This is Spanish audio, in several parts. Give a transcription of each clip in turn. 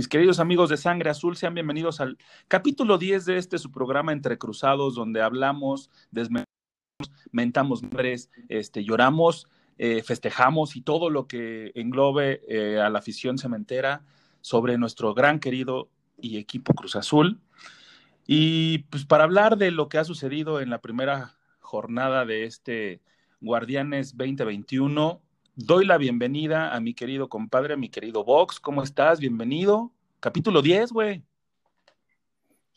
Mis queridos amigos de Sangre Azul, sean bienvenidos al capítulo 10 de este su programa Entre Cruzados, donde hablamos, desmentamos, mentamos este, lloramos, eh, festejamos y todo lo que englobe eh, a la afición cementera sobre nuestro gran querido y equipo Cruz Azul. Y pues para hablar de lo que ha sucedido en la primera jornada de este Guardianes 2021, doy la bienvenida a mi querido compadre, a mi querido Vox. ¿Cómo estás? Bienvenido. Capítulo 10, güey.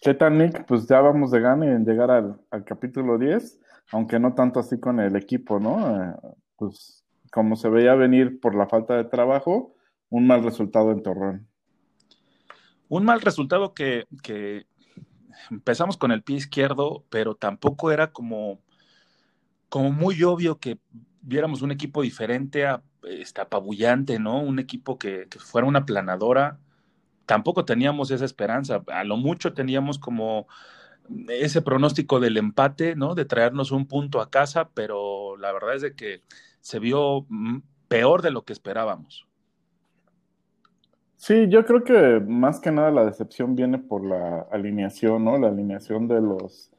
¿Qué tal, Nick? Pues ya vamos de gana en llegar al, capítulo 10, aunque no tanto así con el equipo, ¿no? Eh, pues como se veía venir por la falta de trabajo, un mal resultado en Torreón. Un mal resultado que, que empezamos con el pie izquierdo, pero tampoco era como, como muy obvio que viéramos un equipo diferente, a, este, apabullante, ¿no? Un equipo que, fuera una planadora. Tampoco teníamos esa esperanza. A lo mucho teníamos como ese pronóstico del empate, ¿no? De traernos un punto a casa, pero la verdad es de que se vio mm, peor de lo que esperábamos. Sí, yo creo que más que nada la decepción viene por la alineación, ¿no? La alineación de los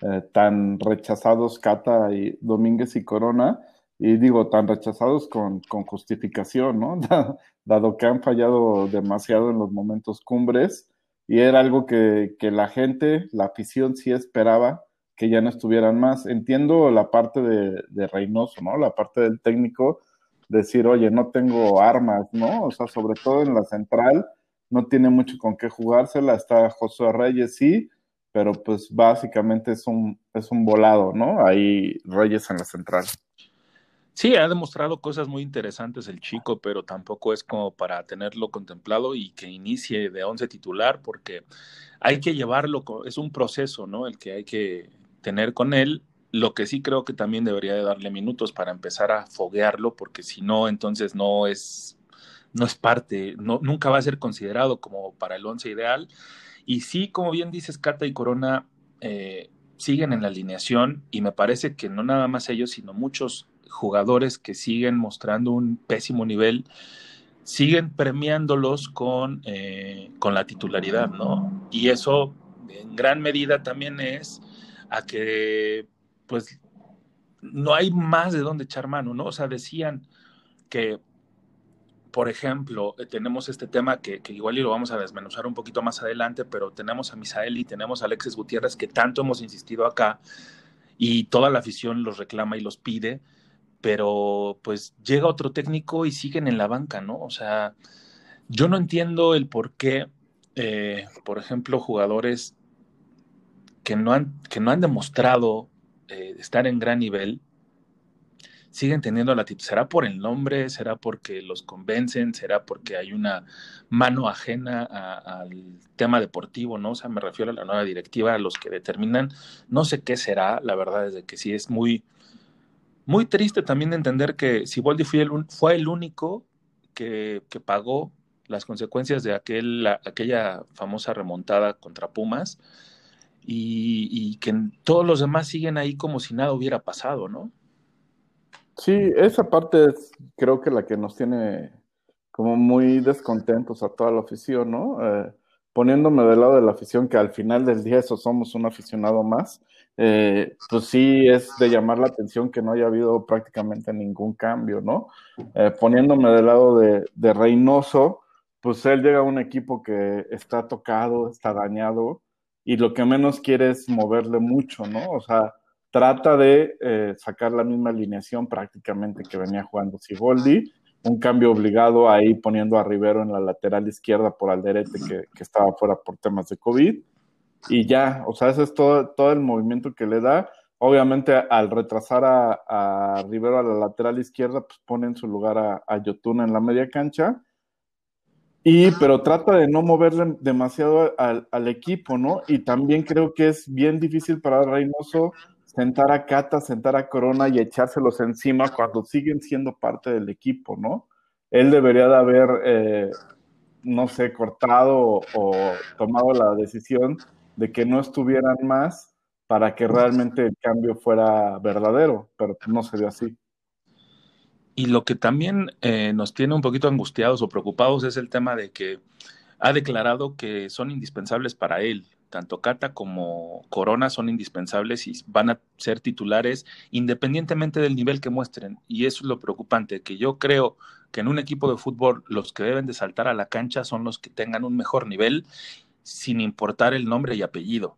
eh, tan rechazados Cata y Domínguez y Corona y digo, tan rechazados con, con justificación, ¿no? Dado que han fallado demasiado en los momentos cumbres y era algo que, que, la gente, la afición sí esperaba que ya no estuvieran más. Entiendo la parte de, Reynoso, ¿no? La parte del técnico, decir, oye, no tengo armas, ¿no? O sea, sobre todo en la central, no tiene mucho con qué jugársela, está Josué Reyes, sí, pero pues básicamente es un, es un volado, ¿no? Ahí Reyes en la central. Sí, ha demostrado cosas muy interesantes el chico, pero tampoco es como para tenerlo contemplado y que inicie de once titular, porque hay que llevarlo, es un proceso, ¿no? El que hay que tener con él. Lo que sí creo que también debería de darle minutos para empezar a foguearlo, porque si no, entonces no es, no es parte, no, nunca va a ser considerado como para el once ideal. Y sí, como bien dices, Cata y Corona eh, siguen en la alineación y me parece que no nada más ellos, sino muchos jugadores que siguen mostrando un pésimo nivel, siguen premiándolos con, eh, con la titularidad, ¿no? Y eso en gran medida también es a que, pues, no hay más de dónde echar mano, ¿no? O sea, decían que, por ejemplo, eh, tenemos este tema que, que, igual y lo vamos a desmenuzar un poquito más adelante, pero tenemos a Misael y tenemos a Alexis Gutiérrez, que tanto hemos insistido acá, y toda la afición los reclama y los pide, pero pues llega otro técnico y siguen en la banca, ¿no? O sea, yo no entiendo el por qué, eh, por ejemplo, jugadores que no han, que no han demostrado eh, estar en gran nivel, siguen teniendo la titularidad. ¿Será por el nombre? ¿Será porque los convencen? ¿Será porque hay una mano ajena al tema deportivo? ¿no? O sea, me refiero a la nueva directiva, a los que determinan. No sé qué será, la verdad es de que sí es muy, muy triste también entender que Siboldi fue el, fue el único que, pagó las consecuencias de aquel, aquella famosa remontada contra Pumas y, que todos los demás siguen ahí como si nada hubiera pasado, ¿no? Sí, esa parte es creo que la que nos tiene como muy descontentos a toda la afición, ¿no? Eh, poniéndome del lado de la afición, que al final del día eso somos un aficionado más, eh, pues sí es de llamar la atención que no haya habido prácticamente ningún cambio, ¿no? Eh, poniéndome del lado de, de, Reynoso, pues él llega a un equipo que está tocado, está dañado, y lo que menos quiere es moverle mucho, ¿no? O sea, trata de eh, sacar la misma alineación prácticamente que venía jugando Siboldi, un cambio obligado ahí poniendo a Rivero en la lateral izquierda por Alderete que, que estaba fuera por temas de COVID y ya, o sea, ese es todo, todo el movimiento que le da. Obviamente, al retrasar a, a Rivero a la lateral izquierda, pues pone en su lugar a, a Yotun en la media cancha. Y, pero trata de no moverle demasiado al, al, equipo, ¿no? Y también creo que es bien difícil para Reynoso sentar a Cata, sentar a Corona y echárselos encima cuando siguen siendo parte del equipo, ¿no? Él debería de haber, eh, no sé, cortado o, o tomado la decisión de que no estuvieran más para que realmente el cambio fuera verdadero, pero no se dio así. Y lo que también eh, nos tiene un poquito angustiados o preocupados es el tema de que ha declarado que son indispensables para él. Tanto Cata como Corona son indispensables y van a ser titulares independientemente del nivel que muestren. Y eso es lo preocupante, que yo creo que en un equipo de fútbol los que deben de saltar a la cancha son los que tengan un mejor nivel sin importar el nombre y apellido.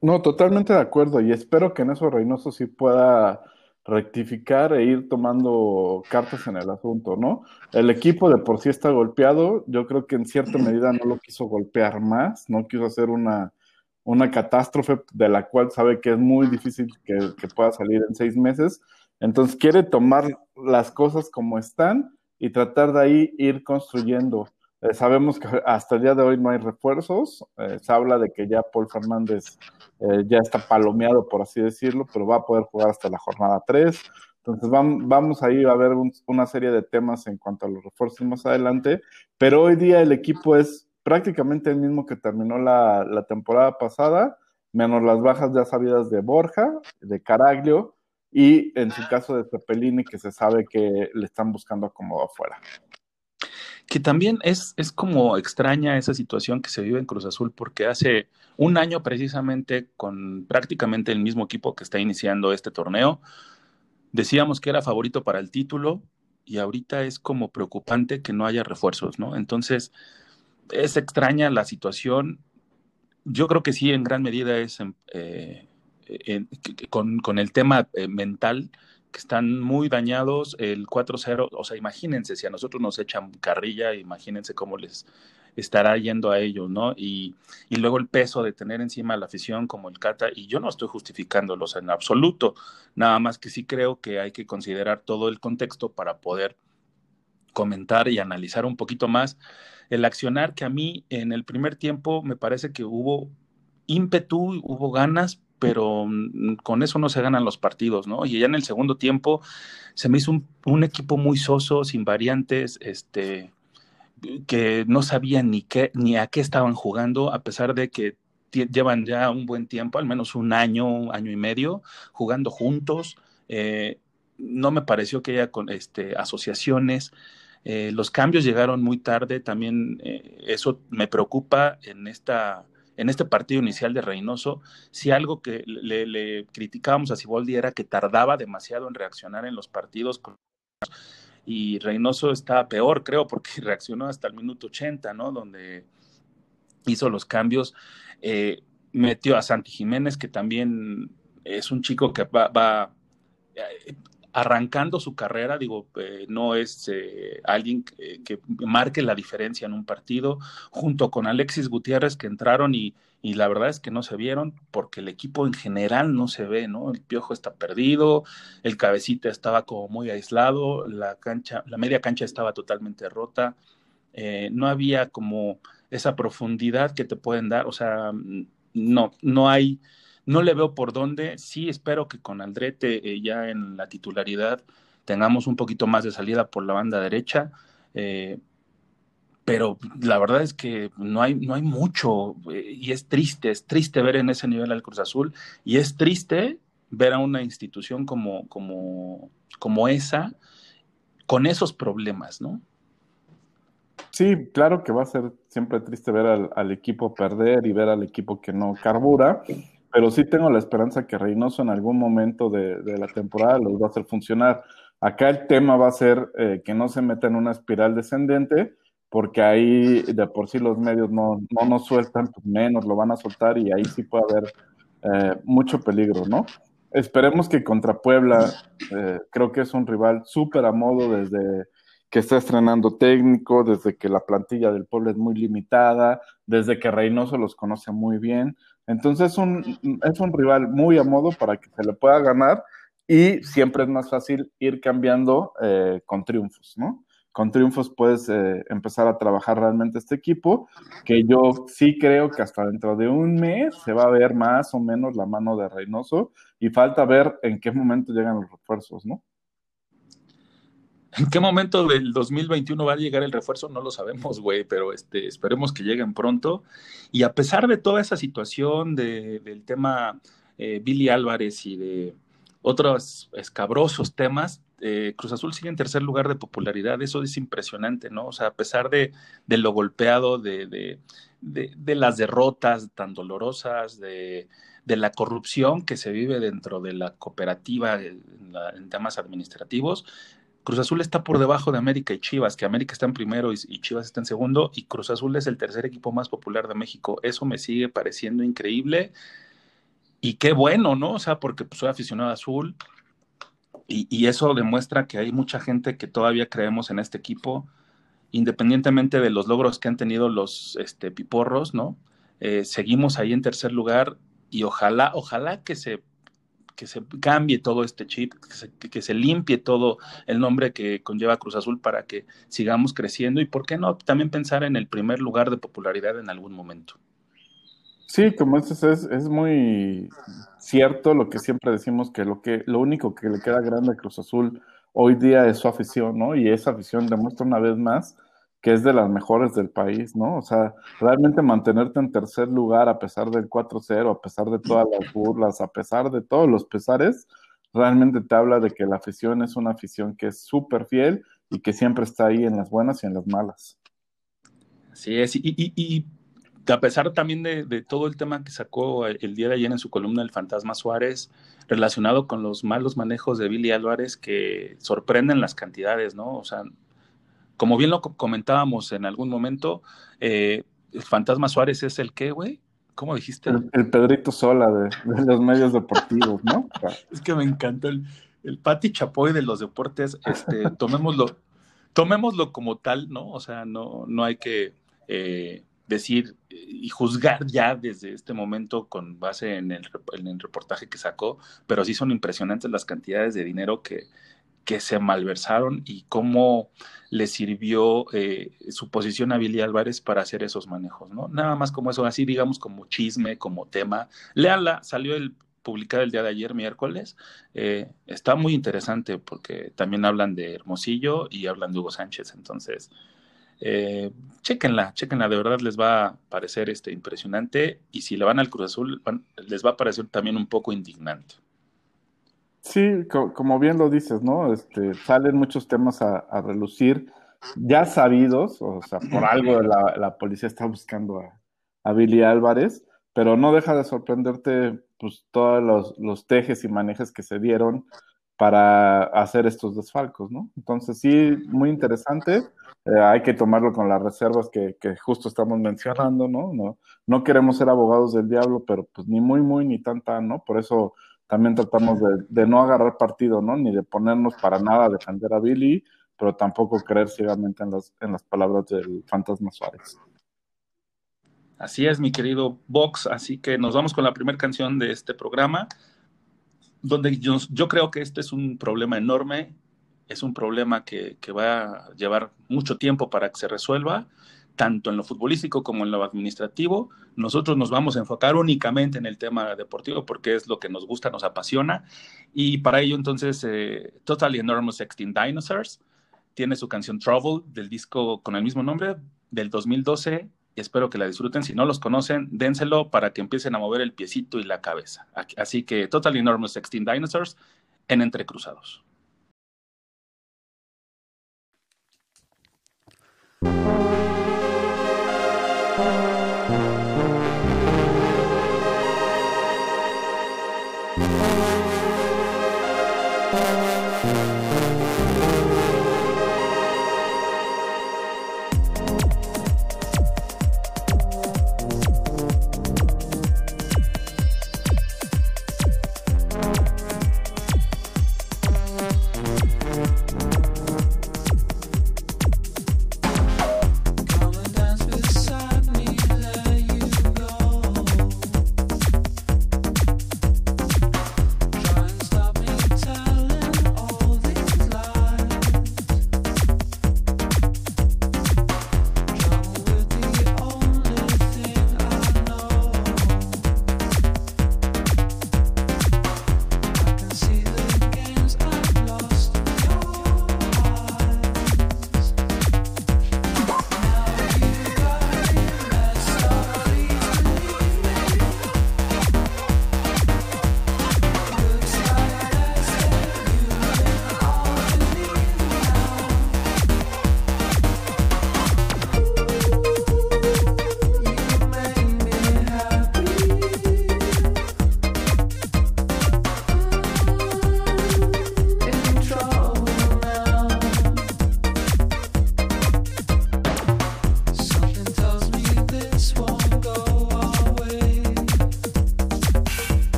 No, totalmente de acuerdo y espero que en eso Reynoso sí pueda rectificar e ir tomando cartas en el asunto, ¿no? El equipo de por sí está golpeado, yo creo que en cierta medida no lo quiso golpear más, no quiso hacer una, una catástrofe de la cual sabe que es muy difícil que, que pueda salir en seis meses, entonces quiere tomar las cosas como están y tratar de ahí ir construyendo. Eh, sabemos que hasta el día de hoy no hay refuerzos. Eh, se habla de que ya Paul Fernández eh, ya está palomeado, por así decirlo, pero va a poder jugar hasta la jornada 3. Entonces vamos, ahí a ver un, una serie de temas en cuanto a los refuerzos más adelante. Pero hoy día el equipo es prácticamente el mismo que terminó la, la temporada pasada, menos las bajas ya sabidas de Borja, de Caraglio y en su caso de Cepelini, que se sabe que le están buscando como afuera que también es, es como extraña esa situación que se vive en Cruz Azul, porque hace un año precisamente con prácticamente el mismo equipo que está iniciando este torneo, decíamos que era favorito para el título y ahorita es como preocupante que no haya refuerzos, ¿no? Entonces, es extraña la situación. Yo creo que sí, en gran medida es eh, con, con, el tema eh, mental que están muy dañados, el 4-0, o sea, imagínense, si a nosotros nos echan carrilla, imagínense cómo les estará yendo a ellos, ¿no? Y, y luego el peso de tener encima la afición como el Cata, y yo no estoy justificándolos en absoluto, nada más que sí creo que hay que considerar todo el contexto para poder comentar y analizar un poquito más el accionar que a mí en el primer tiempo me parece que hubo ímpetu, hubo ganas, pero mm, con eso no se ganan los partidos, ¿no? Y ya en el segundo tiempo se me hizo un, equipo muy soso, sin variantes, este, que no sabían ni qué, ni a qué estaban jugando, a pesar de que llevan ya un buen tiempo, al menos un año, año y medio, jugando juntos. Eh, no me pareció que haya con, este, asociaciones. Eh, los cambios llegaron muy tarde, también eh, eso me preocupa en esta en este partido inicial de Reynoso, si algo que le, criticábamos a Siboldi era que tardaba demasiado en reaccionar en los partidos y Reynoso estaba peor, creo, porque reaccionó hasta el minuto 80, ¿no? Donde hizo los cambios, eh, metió a Santi Jiménez, que también es un chico que va, va eh, arrancando su carrera, digo, eh, no es eh, alguien que, que, marque la diferencia en un partido, junto con Alexis Gutiérrez que entraron y, la verdad es que no se vieron porque el equipo en general no se ve, ¿no? El piojo está perdido, el cabecita estaba como muy aislado, la cancha, la media cancha estaba totalmente rota, eh, no había como esa profundidad que te pueden dar, o sea, no, no hay no le veo por dónde. Sí espero que con Aldrete eh, ya en la titularidad tengamos un poquito más de salida por la banda derecha. Eh, pero la verdad es que no hay, no hay mucho eh, y es triste, es triste ver en ese nivel al Cruz Azul y es triste ver a una institución como, como, como esa con esos problemas, ¿no? Sí, claro que va a ser siempre triste ver al, al equipo perder y ver al equipo que no carbura, pero sí tengo la esperanza que Reynoso en algún momento de, la temporada los va a hacer funcionar. Acá el tema va a ser eh, que no se meta en una espiral descendente, porque ahí de por sí los medios no, no nos sueltan, pues menos lo van a soltar y ahí sí puede haber eh, mucho peligro, ¿no? Esperemos que contra Puebla, eh, creo que es un rival súper a modo desde que está estrenando técnico, desde que la plantilla del pueblo es muy limitada, desde que Reynoso los conoce muy bien. Entonces es un, es un rival muy a modo para que se le pueda ganar y siempre es más fácil ir cambiando eh, con triunfos, ¿no? con triunfos puedes eh, empezar a trabajar realmente este equipo, que yo sí creo que hasta dentro de un mes se va a ver más o menos la mano de Reynoso y falta ver en qué momento llegan los refuerzos, ¿no? ¿En qué momento del 2021 va a llegar el refuerzo? No lo sabemos, güey, pero este, esperemos que lleguen pronto. Y a pesar de toda esa situación del tema eh, Billy Álvarez y de otros escabrosos temas, eh, Cruz Azul sigue en tercer lugar de popularidad. Eso es impresionante, ¿no? O sea, a pesar de, lo golpeado, de, las derrotas tan dolorosas, de, la corrupción que se vive dentro de la cooperativa en, temas administrativos, Cruz Azul está por debajo de América y Chivas, que América está en primero y, Chivas está en segundo, y Cruz Azul es el tercer equipo más popular de México. Eso me sigue pareciendo increíble. Y qué bueno, ¿no? O sea, porque pues, soy aficionado a azul, y, eso demuestra que hay mucha gente que todavía creemos en este equipo, independientemente de los logros que han tenido los este, piporros, ¿no? Eh, seguimos ahí en tercer lugar y ojalá, ojalá que se, que se cambie todo este chip, que se, que se limpie todo el nombre que conlleva Cruz Azul para que sigamos creciendo y, ¿por qué no? También pensar en el primer lugar de popularidad en algún momento. Sí, como dices, es, es muy cierto lo que siempre decimos, que lo, que lo único que le queda grande a Cruz Azul hoy día es su afición, ¿no? Y esa afición demuestra una vez más que es de las mejores del país, ¿no? O sea, realmente mantenerte en tercer lugar a pesar del 4-0, a pesar de todas las burlas, a pesar de todos los pesares, realmente te habla de que la afición es una afición que es súper fiel y que siempre está ahí en las buenas y en las malas. Así es, y, y, y a pesar también de, todo el tema que sacó el día de ayer en su columna El Fantasma Suárez, relacionado con los malos manejos de Billy Álvarez, que sorprenden las cantidades, ¿no? O sea, como bien lo comentábamos en algún momento, eh, el Fantasma Suárez es el qué, güey? ¿Cómo dijiste? El, Pedrito Sola de, los medios deportivos, ¿no? es que me encantó el, el Pati Chapoy de los deportes, este, tomémoslo, tomémoslo como tal, ¿no? O sea, no, no hay que eh, decir y juzgar ya desde este momento con base en el, reportaje que sacó, pero sí son impresionantes las cantidades de dinero que, que se malversaron y cómo le sirvió eh, su posición a Billy Álvarez para hacer esos manejos, ¿no? Nada más como eso, así digamos como chisme, como tema. Léanla, salió el publicado el día de ayer, miércoles. Eh, está muy interesante porque también hablan de Hermosillo y hablan de Hugo Sánchez, entonces eh, chequenla, chequenla, de verdad les va a parecer este, impresionante y si le van al Cruz Azul les va a parecer también un poco indignante. Sí, como bien lo dices, ¿no? Este, salen muchos temas a, relucir ya sabidos, o sea, por algo la, policía está buscando a, a, Billy Álvarez, pero no deja de sorprenderte pues todos los, los tejes y manejes que se dieron para hacer estos desfalcos, ¿no? Entonces sí, muy interesante. Eh, hay que tomarlo con las reservas que, justo estamos mencionando, ¿no? ¿no? No queremos ser abogados del diablo, pero pues ni muy, muy, ni tan, tan, ¿no? Por eso también tratamos de, no agarrar partido, ¿no? Ni de ponernos para nada a defender a Billy, pero tampoco creer ciegamente en las, en las palabras del fantasma Suárez. Así es, mi querido Vox. Así que nos vamos con la primera canción de este programa donde yo, yo, creo que este es un problema enorme, es un problema que, que, va a llevar mucho tiempo para que se resuelva, tanto en lo futbolístico como en lo administrativo. Nosotros nos vamos a enfocar únicamente en el tema deportivo porque es lo que nos gusta, nos apasiona. Y para ello entonces, eh, Totally Enormous Extinct Dinosaurs tiene su canción Trouble del disco con el mismo nombre del 2012 espero que la disfruten. Si no los conocen, dénselo para que empiecen a mover el piecito y la cabeza. Así que Total Enormous Extinct Dinosaurs en Entrecruzados.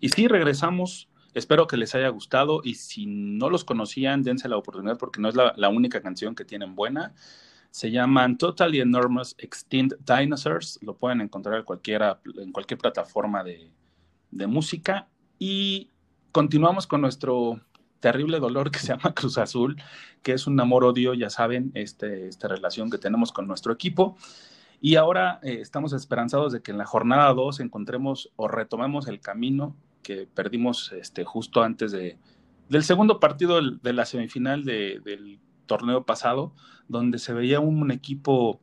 Y sí, regresamos. Espero que les haya gustado y si no los conocían, dense la oportunidad porque no es la, única canción que tienen buena. Se llaman Totally Enormous Extinct Dinosaurs. Lo pueden encontrar en, cualquiera, en cualquier plataforma de, de música. Y continuamos con nuestro terrible dolor que se llama Cruz Azul, que es un amor-odio, ya saben, este, esta relación que tenemos con nuestro equipo. Y ahora eh, estamos esperanzados de que en la jornada 2 encontremos o retomemos el camino que perdimos este, justo antes de, del segundo partido de la semifinal del torneo pasado, donde se veía un equipo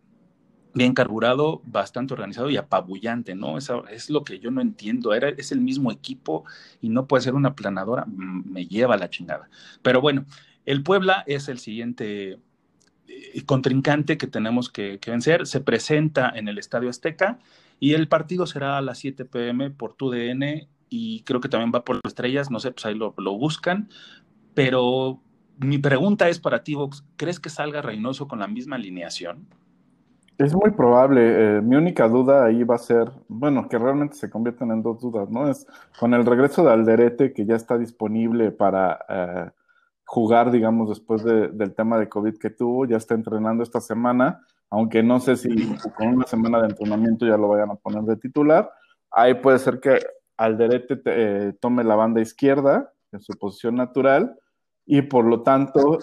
bien carburado, bastante organizado y apabullante, ¿no? Eso es lo que yo no entiendo. Era, es el mismo equipo y no puede ser una planadora, me lleva la chingada. Pero bueno, el Puebla es el siguiente eh, contrincante que tenemos que, vencer. Se presenta en el Estadio Azteca y el partido será a las 7 pm por TUDN y creo que también va por estrellas, no sé, pues ahí lo, lo buscan. Pero mi pregunta es para ti, Vox, ¿crees que salga Reynoso con la misma alineación? Es muy probable. Eh, mi única duda ahí va a ser, bueno, que realmente se convierten en dos dudas, ¿no? Es con el regreso de Alderete, que ya está disponible para eh, jugar, digamos, después del tema de COVID que tuvo, ya está entrenando esta semana, aunque no sé si con una semana de entrenamiento ya lo vayan a poner de titular. Ahí puede ser que Alderete eh, tome la banda izquierda en su posición natural y por lo tanto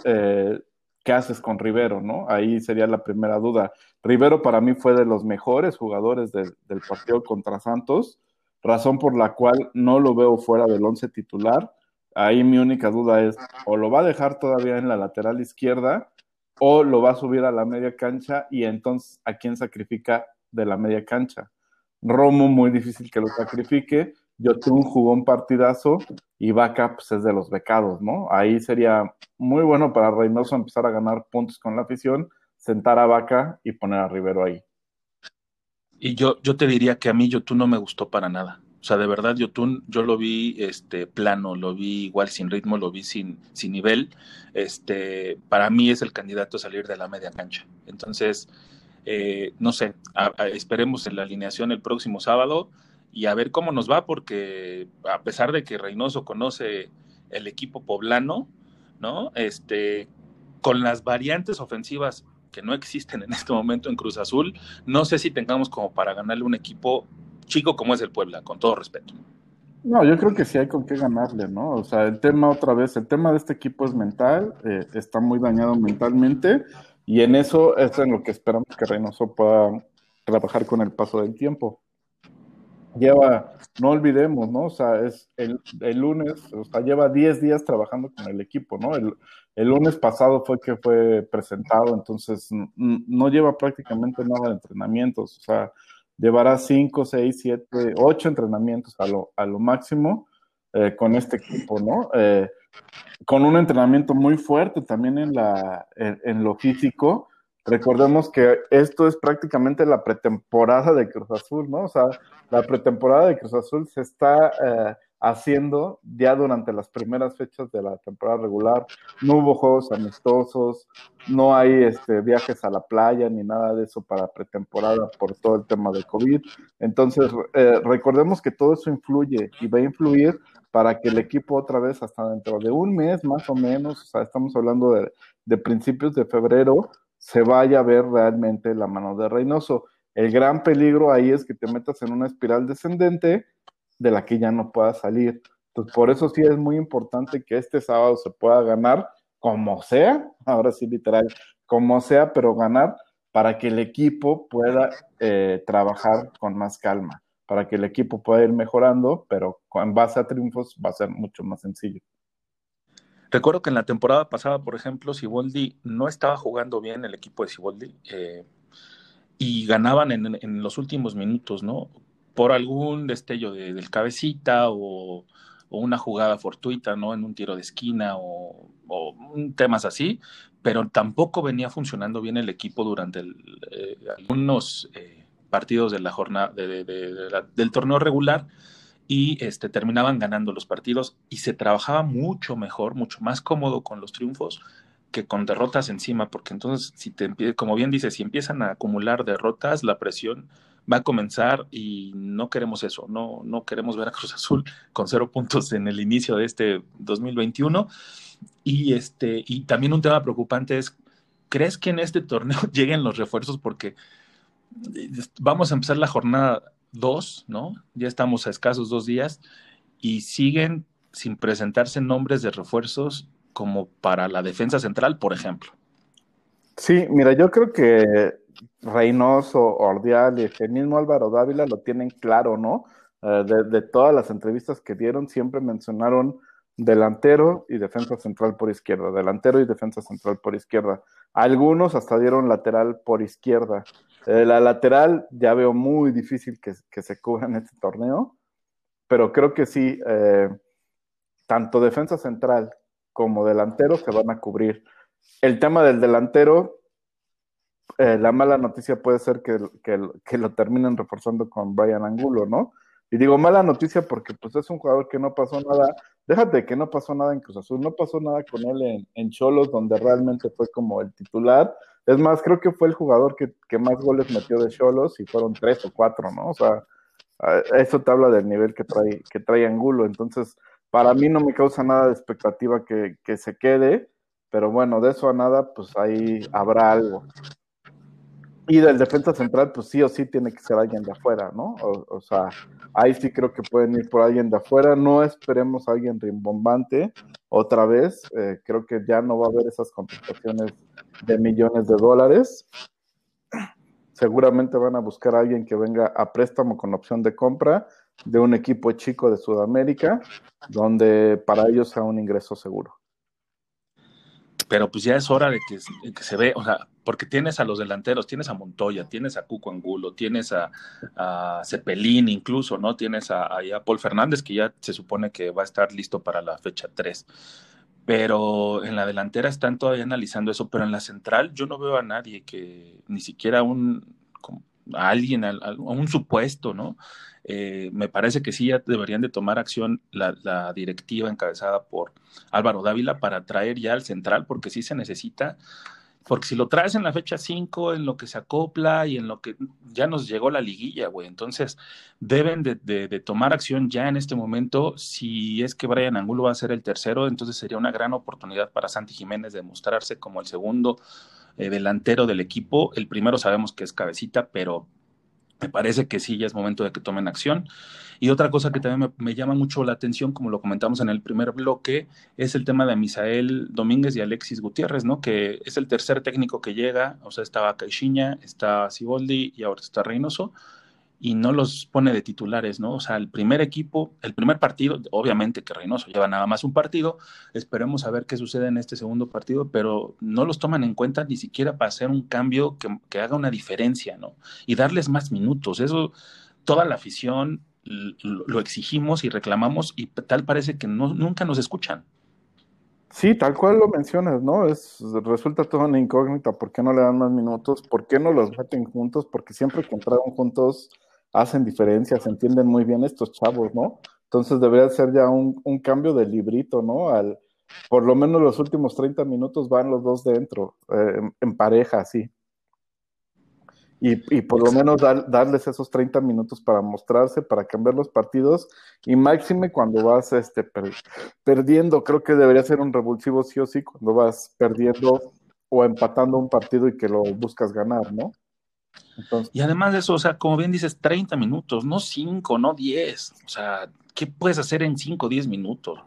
¿qué haces con Rivero? ¿no? Ahí sería la primera duda. Rivero para mí fue de los mejores jugadores del partido contra Santos, razón por la cual no lo veo fuera del once titular. Ahí mi única duda es, o lo va a dejar todavía en la lateral izquierda, o lo va a subir a la media cancha y entonces a quién sacrifica de la media cancha. Romo muy difícil que lo sacrifique, Yotun jugó un partidazo y Vaca pues, es de los becados, ¿no? Ahí sería muy bueno para Reynoso empezar a ganar puntos con la afición, sentar a Vaca y poner a Rivero ahí. Y yo, yo te diría que a mí Yotun no me gustó para nada. O sea, de verdad, Yotun, yo lo vi este, plano, lo vi igual sin ritmo, lo vi sin, sin nivel. Este, para mí es el candidato a salir de la media cancha. Entonces, eh, no sé, esperemos en la alineación el próximo sábado y a ver cómo nos va, porque a pesar de que Reynoso conoce el equipo poblano, ¿no? Este, con las variantes ofensivas que no existen en este momento en Cruz Azul, no sé si tengamos como para ganarle un equipo chico como es el Puebla, con todo respeto. No, yo creo que sí hay con qué ganarle, ¿no? O sea, el tema otra vez, el tema de este equipo es mental, eh, está muy dañado mentalmente y en eso es en lo que esperamos que Reynoso pueda trabajar con el paso del tiempo lleva, no olvidemos, ¿no? O sea, es el, el lunes, o sea, lleva 10 días trabajando con el equipo, ¿no? El, el, lunes pasado fue que fue presentado, entonces no lleva prácticamente nada de entrenamientos, o sea, llevará 5, 6, 7, 8 entrenamientos a lo, a lo máximo eh, con este equipo, ¿no? Eh, con un entrenamiento muy fuerte también en, la, en lo físico, Recordemos que esto es prácticamente la pretemporada de Cruz Azul, ¿no? O sea, la pretemporada de Cruz Azul se está eh, haciendo ya durante las primeras fechas de la temporada regular. No hubo juegos amistosos, no hay este, viajes a la playa ni nada de eso para pretemporada por todo el tema de COVID. Entonces, eh, recordemos que todo eso influye y va a influir para que el equipo otra vez hasta dentro de un mes más o menos, o sea, estamos hablando de, de principios de febrero, se vaya a ver realmente la mano de Reynoso. El gran peligro ahí es que te metas en una espiral descendente de la que ya no puedas salir. Entonces, por eso sí es muy importante que este sábado se pueda ganar como sea, ahora sí literal, como sea, pero ganar para que el equipo pueda eh, trabajar con más calma, para que el equipo pueda ir mejorando, pero en base a triunfos va a ser mucho más sencillo. Recuerdo que en la temporada pasada, por ejemplo, Siboldi no estaba jugando bien el equipo de Siboldi eh, y ganaban en, los últimos minutos, ¿no? Por algún destello del cabecita o, una jugada fortuita, ¿no? En un tiro de esquina o, temas así, pero tampoco venía funcionando bien el equipo durante eh, algunos eh, partidos de la jornada del torneo regular y este, terminaban ganando los partidos y se trabajaba mucho mejor, mucho más cómodo con los triunfos que con derrotas encima, porque entonces, si te como bien dices, si empiezan a acumular derrotas, la presión va a comenzar y no queremos eso, no, no queremos ver a Cruz Azul con cero puntos en el inicio de este 2021. Y, este, y también un tema preocupante es, ¿crees que en este torneo lleguen los refuerzos? Porque eh, vamos a empezar la jornada 2, ¿no? Ya estamos a escasos dos días y siguen sin presentarse nombres de refuerzos como para la defensa central, por ejemplo. Sí, mira, yo creo que Reynoso, Ordial y el mismo Álvaro Dávila lo tienen claro, ¿no? Eh, de, todas las entrevistas que dieron, siempre mencionaron delantero y defensa central por izquierda, delantero y defensa central por izquierda. Algunos hasta dieron lateral por izquierda. Eh, la lateral ya veo muy difícil que, se cubra en este torneo, pero creo que sí, eh, tanto defensa central como delantero se van a cubrir. El tema del delantero, eh, la mala noticia puede ser que, que, lo terminen reforzando con Brian Angulo, ¿no? Y digo mala noticia porque pues es un jugador que no pasó nada, déjate que no pasó nada en Cruz Azul, no pasó nada con él en, Cholos, donde realmente fue como el titular. Es más, creo que fue el jugador que, que más goles metió de Cholos y fueron tres o cuatro, ¿no? O sea, eso te habla del nivel que trae, que trae Angulo. Entonces, para mí no me causa nada de expectativa que, se quede, pero bueno, de eso a nada, pues ahí habrá algo. Y del defensa central, pues sí o sí tiene que ser alguien de afuera, ¿no? O, sea, ahí sí creo que pueden ir por alguien de afuera. No esperemos a alguien rimbombante otra vez. Eh, creo que ya no va a haber esas contrataciones de millones de dólares. Seguramente van a buscar a alguien que venga a préstamo con opción de compra de un equipo chico de Sudamérica, donde para ellos sea un ingreso seguro. Pero pues ya es hora de que, se ve, o sea, porque tienes a los delanteros, tienes a Montoya, tienes a Cuco Angulo, tienes a, a Cepelín incluso, ¿no? Tienes a, a, Paul Fernández, que ya se supone que va a estar listo para la fecha 3. Pero en la delantera están todavía analizando eso, pero en la central yo no veo a nadie que, ni siquiera un, a alguien, a, un supuesto, ¿no? Eh, me parece que sí ya deberían de tomar acción la, directiva encabezada por Álvaro Dávila para traer ya al central, porque sí se necesita, porque si lo traes en la fecha 5, en lo que se acopla y en lo que ya nos llegó la liguilla, güey, entonces deben de, de, tomar acción ya en este momento. Si es que Brian Angulo va a ser el tercero, entonces sería una gran oportunidad para Santi Jiménez de mostrarse como el segundo eh, delantero del equipo. El primero sabemos que es cabecita, pero me parece que sí, ya es momento de que tomen acción. Y otra cosa que también me, llama mucho la atención, como lo comentamos en el primer bloque, es el tema de Misael Domínguez y Alexis Gutiérrez, ¿no? Que es el tercer técnico que llega, o sea, estaba Caixinha, está Siboldi y ahora está Reynoso y no los pone de titulares, ¿no? O sea, el primer equipo, el primer partido, obviamente que Reynoso lleva nada más un partido, esperemos a ver qué sucede en este segundo partido, pero no los toman en cuenta ni siquiera para hacer un cambio que, haga una diferencia, ¿no? Y darles más minutos, eso toda la afición lo exigimos y reclamamos y tal parece que no, nunca nos escuchan. Sí, tal cual lo mencionas, ¿no? Es, resulta toda una incógnita, ¿por qué no le dan más minutos? ¿Por qué no los meten juntos? Porque siempre que entraron juntos hacen diferencia, se entienden muy bien estos chavos, ¿no? Entonces debería ser ya un, cambio de librito, ¿no? Al, por lo menos los últimos 30 minutos van los dos dentro, eh, en, pareja, sí. Y, por lo menos darles esos 30 minutos para mostrarse, para cambiar los partidos. Y máxime cuando vas este, perdiendo, creo que debería ser un revulsivo sí o sí, cuando vas perdiendo o empatando un partido y que lo buscas ganar, ¿no? Y además de eso, o sea, como bien dices, 30 minutos, no 5, no 10. O sea, ¿qué puedes hacer en 5 o 10 minutos?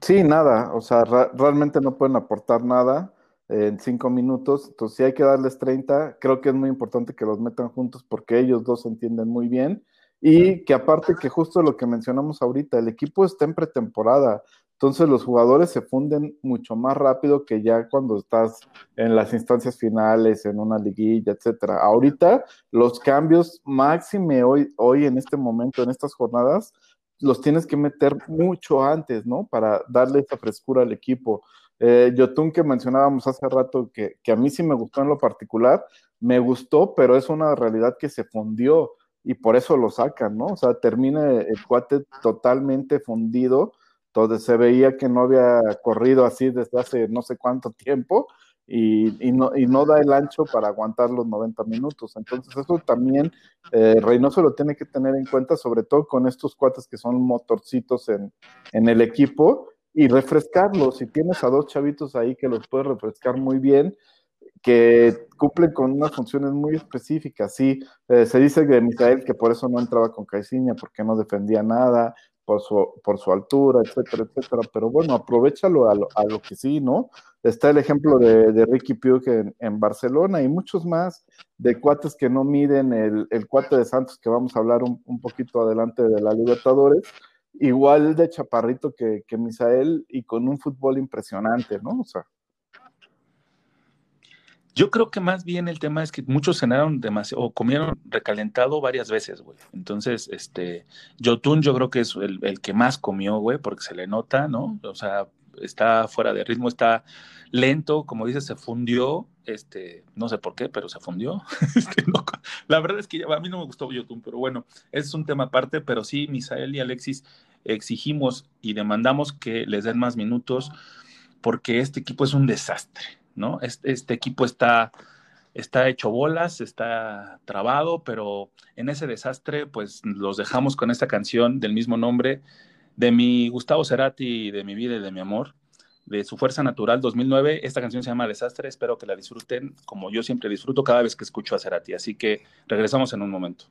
Sí, nada, o sea, realmente no pueden aportar nada en 5 minutos, entonces si hay que darles 30, creo que es muy importante que los metan juntos porque ellos dos se entienden muy bien y que aparte que justo lo que mencionamos ahorita, el equipo está en pretemporada, entonces los jugadores se funden mucho más rápido que ya cuando estás en las instancias finales, en una liguilla, etcétera. Ahorita los cambios máxime hoy, hoy en este momento, en estas jornadas, los tienes que meter mucho antes, ¿no? Para darle esa frescura al equipo. Eh, Yotun que mencionábamos hace rato, que, que a mí sí me gustó en lo particular, me gustó, pero es una realidad que se fundió y por eso lo sacan, ¿no? O sea, termina el cuate totalmente fundido donde se veía que no había corrido así desde hace no sé cuánto tiempo y, no, y no da el ancho para aguantar los 90 minutos. Entonces eso también eh, Reynoso lo tiene que tener en cuenta, sobre todo con estos cuates que son motorcitos en, en el equipo y refrescarlos. Si tienes a dos chavitos ahí que los puedes refrescar muy bien, que cumplen con unas funciones muy específicas. Sí, eh, se dice de Misael que por eso no entraba con Caiciña, porque no defendía nada, por su, por su altura, etcétera, etcétera. Pero bueno, aprovechalo a lo, a lo que sí, ¿no? Está el ejemplo de, Ricky Puig en, Barcelona y muchos más de cuates que no miden el, el cuate de Santos, que vamos a hablar un, un, poquito adelante de la Libertadores, igual de chaparrito que, que Misael y con un fútbol impresionante, ¿no? O sea. Yo creo que más bien el tema es que muchos cenaron demasiado o comieron recalentado varias veces, güey. Entonces, este, Jotun yo creo que es el, que más comió, güey, porque se le nota, ¿no? O sea, está fuera de ritmo, está lento, como dices, se fundió, este, no sé por qué, pero se fundió. Este, la verdad es que a mí no me gustó Jotun, pero bueno, es un tema aparte, pero sí, Misael y Alexis exigimos y demandamos que les den más minutos porque este equipo es un desastre ¿no? Este, equipo está, está hecho bolas, está trabado, pero en ese desastre, pues los dejamos con esta canción del mismo nombre de mi Gustavo Cerati, de mi vida y de mi amor, de su Fuerza Natural 2009. Esta canción se llama Desastre, espero que la disfruten como yo siempre disfruto cada vez que escucho a Cerati. Así que regresamos en un momento.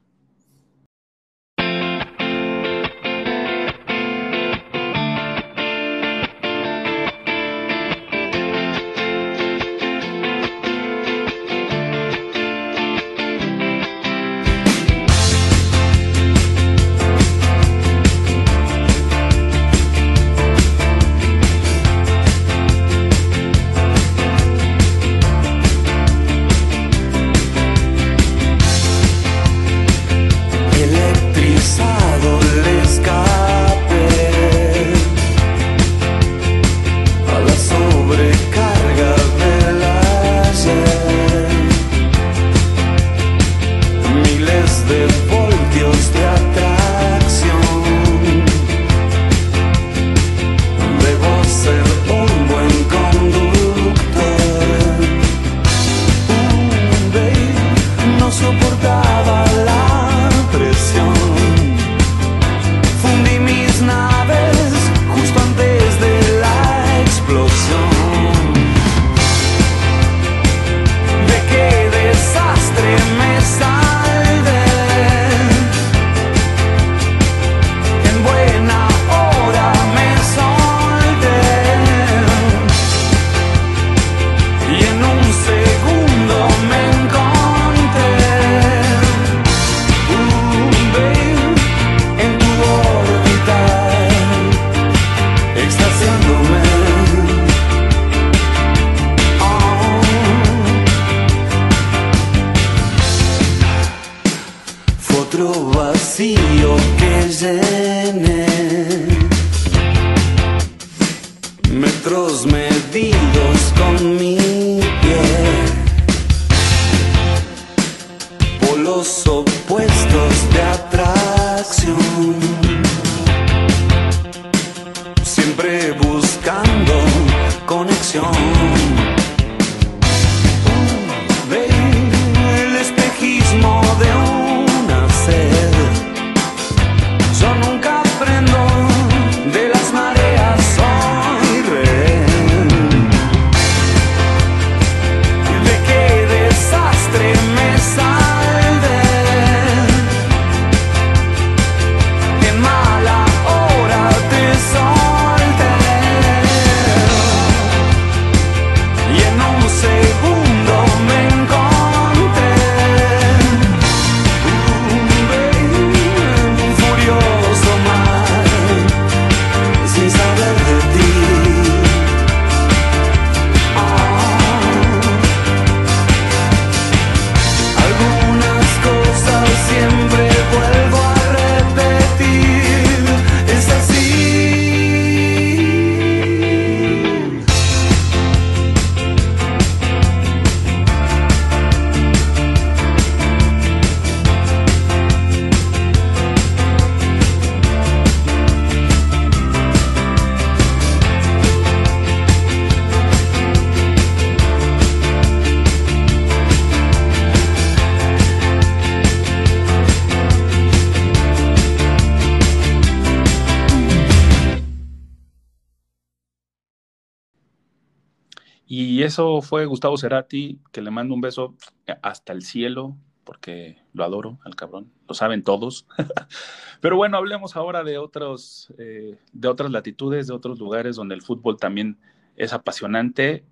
Fue Gustavo Cerati, que le mando un beso hasta el cielo, porque lo adoro al cabrón, lo saben todos. Pero bueno, hablemos ahora de, otros, eh, de otras latitudes, de otros lugares donde el fútbol también es apasionante.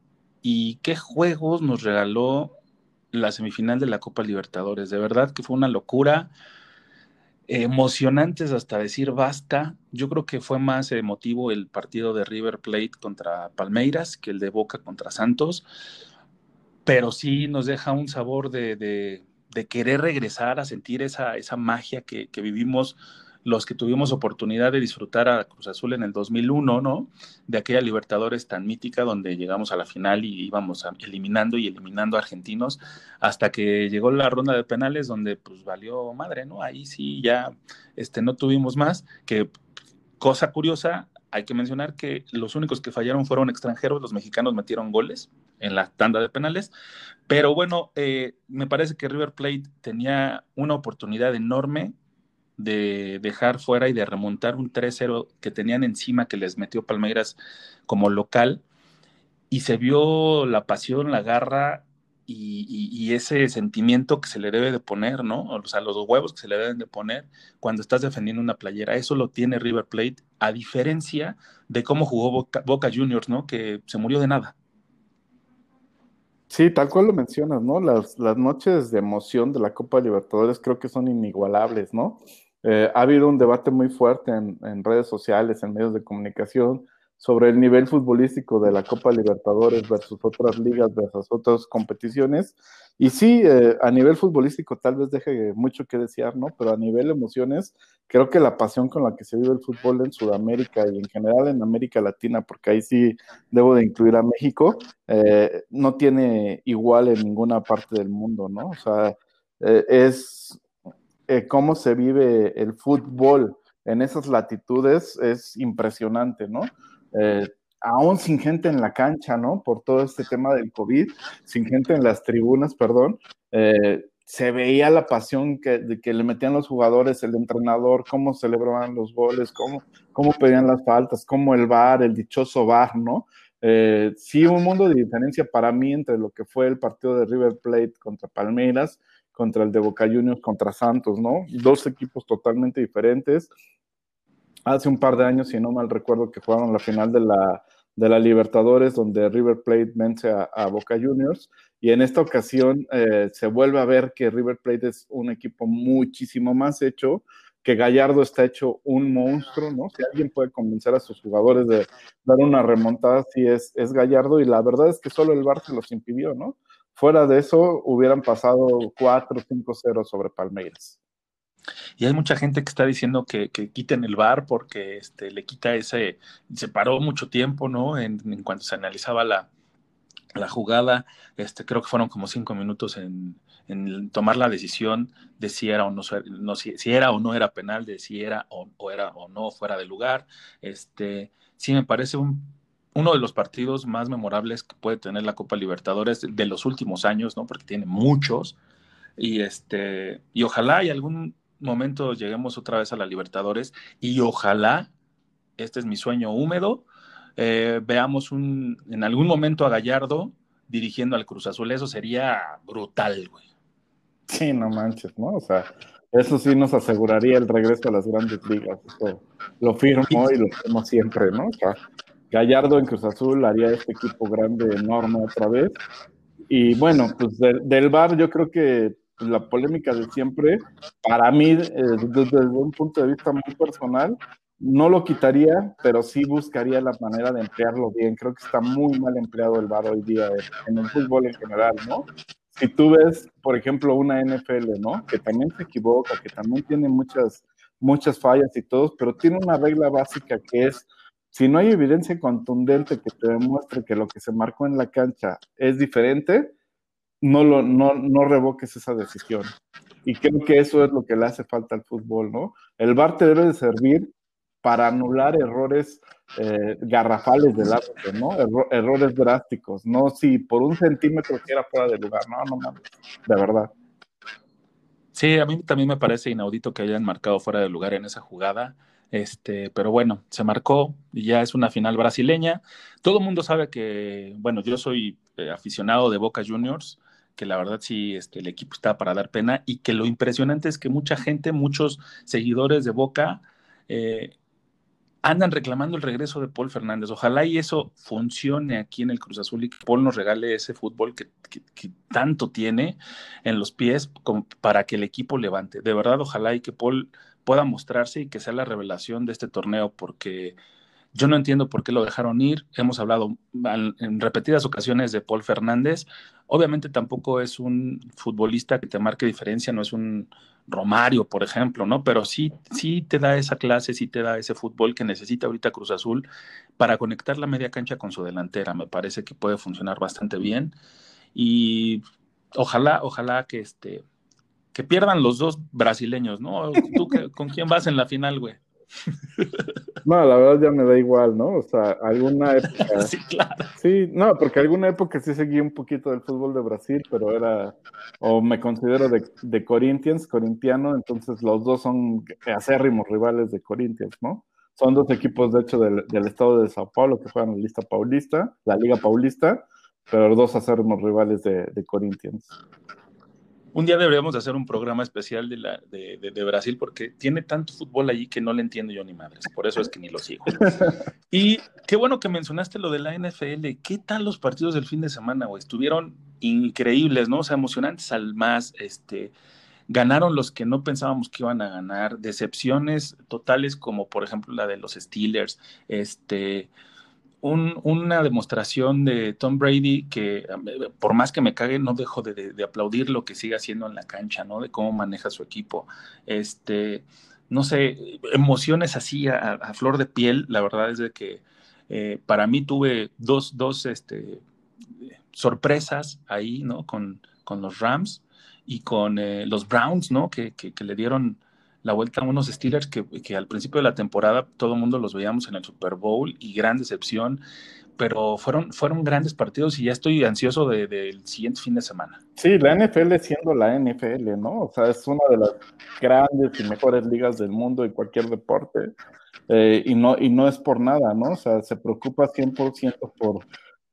¿Y qué juegos nos regaló la semifinal de la Copa Libertadores? De verdad que fue una locura. Emocionantes hasta decir basta. Yo creo que fue más emotivo el partido de River Plate contra Palmeiras que el de Boca contra Santos, pero sí nos deja un sabor de, de querer regresar a sentir esa, esa magia que, vivimos los que tuvimos oportunidad de disfrutar a Cruz Azul en el 2001, ¿no? De aquella Libertadores tan mítica donde llegamos a la final y íbamos eliminando y eliminando a argentinos hasta que llegó la ronda de penales donde pues valió madre, ¿no? Ahí sí ya este, no tuvimos más, que cosa curiosa, hay que mencionar que los únicos que fallaron fueron extranjeros, los mexicanos metieron goles en la tanda de penales, pero bueno, eh, me parece que River Plate tenía una oportunidad enorme de dejar fuera y de remontar un 3-0 que tenían encima que les metió Palmeiras como local y se vio la pasión, la garra y, ese sentimiento que se le debe de poner, ¿no? O sea, los huevos que se le deben de poner cuando estás defendiendo una playera. Eso lo tiene River Plate, a diferencia de cómo jugó Boca, Boca Juniors, ¿no? Que se murió de nada. Sí, tal cual lo mencionas, ¿no? Las, las noches de emoción de la Copa Libertadores creo que son inigualables, ¿no? Eh, ha habido un debate muy fuerte en, en, redes sociales, en medios de comunicación, sobre el nivel futbolístico de la Copa Libertadores versus otras ligas, versus otras competiciones. Y sí, eh, a nivel futbolístico tal vez deje mucho que desear, ¿no? Pero a nivel emociones, creo que la pasión con la que se vive el fútbol en Sudamérica y en general en América Latina, porque ahí sí debo de incluir a México, eh, no tiene igual en ninguna parte del mundo, ¿no? O sea, eh, es cómo se vive el fútbol en esas latitudes es impresionante, ¿no? Eh, aún sin gente en la cancha, ¿no? Por todo este tema del COVID, sin gente en las tribunas, perdón, eh, se veía la pasión que, que, le metían los jugadores, el entrenador, cómo celebraban los goles, cómo, cómo pedían las faltas, cómo el bar, el dichoso bar, ¿no? Eh, sí, un mundo de diferencia para mí entre lo que fue el partido de River Plate contra Palmeiras, contra el de Boca Juniors, contra Santos, ¿no? Dos equipos totalmente diferentes, hace un par de años, si no mal recuerdo, que jugaron la final de la, de la Libertadores, donde River Plate vence a, Boca Juniors. Y en esta ocasión eh, se vuelve a ver que River Plate es un equipo muchísimo más hecho, que Gallardo está hecho un monstruo, ¿no? Si alguien puede convencer a sus jugadores de dar una remontada, sí es, es Gallardo, y la verdad es que solo el Barça los impidió, ¿no? Fuera de eso, hubieran pasado 4 5-0 sobre Palmeiras. Y hay mucha gente que está diciendo que, quiten el bar porque este, le quita ese, se paró mucho tiempo, ¿no? En, cuanto se analizaba la, jugada, este, creo que fueron como cinco minutos en, tomar la decisión de si era o no, no si, era o no era penal, de si era o, era o no fuera de lugar. Este, sí me parece uno de los partidos más memorables que puede tener la Copa Libertadores de los últimos años, ¿no? Porque tiene muchos. Y este, y ojalá hay algún momento lleguemos otra vez a la Libertadores y ojalá, este es mi sueño húmedo, eh, veamos un, en algún momento a Gallardo dirigiendo al Cruz Azul. Eso sería brutal, güey. Sí, no manches, ¿no? O sea, eso sí nos aseguraría el regreso a las grandes ligas. lo firmo y lo firmo siempre, ¿no? O sea, Gallardo en Cruz Azul haría este equipo grande, enorme otra vez. Y bueno, pues del bar yo creo que la polémica de siempre, para mí, eh, desde, un punto de vista muy personal, no lo quitaría, pero sí buscaría la manera de emplearlo bien. Creo que está muy mal empleado el VAR hoy día en el fútbol en general, ¿no? Si tú ves, por ejemplo, una NFL, ¿no? Que también se equivoca, que también tiene muchas, muchas fallas y todo, pero tiene una regla básica que es, si no hay evidencia contundente que te demuestre que lo que se marcó en la cancha es diferente, no, lo, no, no revoques esa decisión. Y creo que eso es lo que le hace falta al fútbol, ¿no? El VAR te debe de servir para anular errores eh, garrafales del árbitro, ¿no? errores drásticos, no si por un centímetro quiera fuera de lugar, no, no, no, de verdad. Sí, a mí también me parece inaudito que hayan marcado fuera de lugar en esa jugada. Este, pero bueno, se marcó y ya es una final brasileña. Todo el mundo sabe que, bueno, yo soy eh, aficionado de Boca Juniors, que la verdad sí, este, el equipo está para dar pena y que lo impresionante es que mucha gente, muchos seguidores de Boca, eh, andan reclamando el regreso de Paul Fernández. Ojalá y eso funcione aquí en el Cruz Azul y que Paul nos regale ese fútbol que, tanto tiene en los pies para que el equipo levante. De verdad, ojalá y que Paul pueda mostrarse y que sea la revelación de este torneo, porque yo no entiendo por qué lo dejaron ir. Hemos hablado en repetidas ocasiones de Paul Fernández. Obviamente tampoco es un futbolista que te marque diferencia, no es un Romario, por ejemplo, ¿no? Pero sí, sí te da esa clase, sí te da ese fútbol que necesita ahorita Cruz Azul para conectar la media cancha con su delantera. Me parece que puede funcionar bastante bien. Y ojalá, ojalá que este que pierdan los dos brasileños, ¿no? ¿Tú con quién vas en la final, güey? No, la verdad ya me da igual, ¿no? O sea, alguna época. sí, claro. Sí, no, porque alguna época sí seguí un poquito del fútbol de Brasil, pero era, o me considero de, de Corinthians, corintiano, entonces los dos son acérrimos rivales de Corinthians, ¿no? Son dos equipos, de hecho, del, estado de Sao Paulo que juegan la lista paulista, la Liga Paulista, pero dos acérrimos rivales de, de Corinthians. Un día deberíamos hacer un programa especial de, la, de, de, Brasil porque tiene tanto fútbol allí que no le entiendo yo ni madres. Por eso es que ni lo sigo. Y qué bueno que mencionaste lo de la NFL. ¿Qué tal los partidos del fin de semana, güey? Estuvieron increíbles, ¿no? O sea, emocionantes al más. Este, ganaron los que no pensábamos que iban a ganar. Decepciones totales como por ejemplo la de los Steelers. Este una demostración de Tom Brady que por más que me cague no dejo de, aplaudir lo que sigue haciendo en la cancha, ¿no? De cómo maneja su equipo. Este, no sé, emociones así a, flor de piel, la verdad es de que eh, para mí tuve dos, dos este, sorpresas ahí, ¿no? Con, con los Rams y con eh, los Browns, ¿no? Que, que, que le dieron la vuelta a unos Steelers que, al principio de la temporada todo el mundo los veíamos en el Super Bowl y gran decepción, pero fueron, fueron grandes partidos y ya estoy ansioso del siguiente fin de semana. Sí, la NFL siendo la NFL, ¿no? O sea, es una de las grandes y mejores ligas del mundo en cualquier deporte. Eh, y, no, y no es por nada, ¿no? O sea, se preocupa 100% por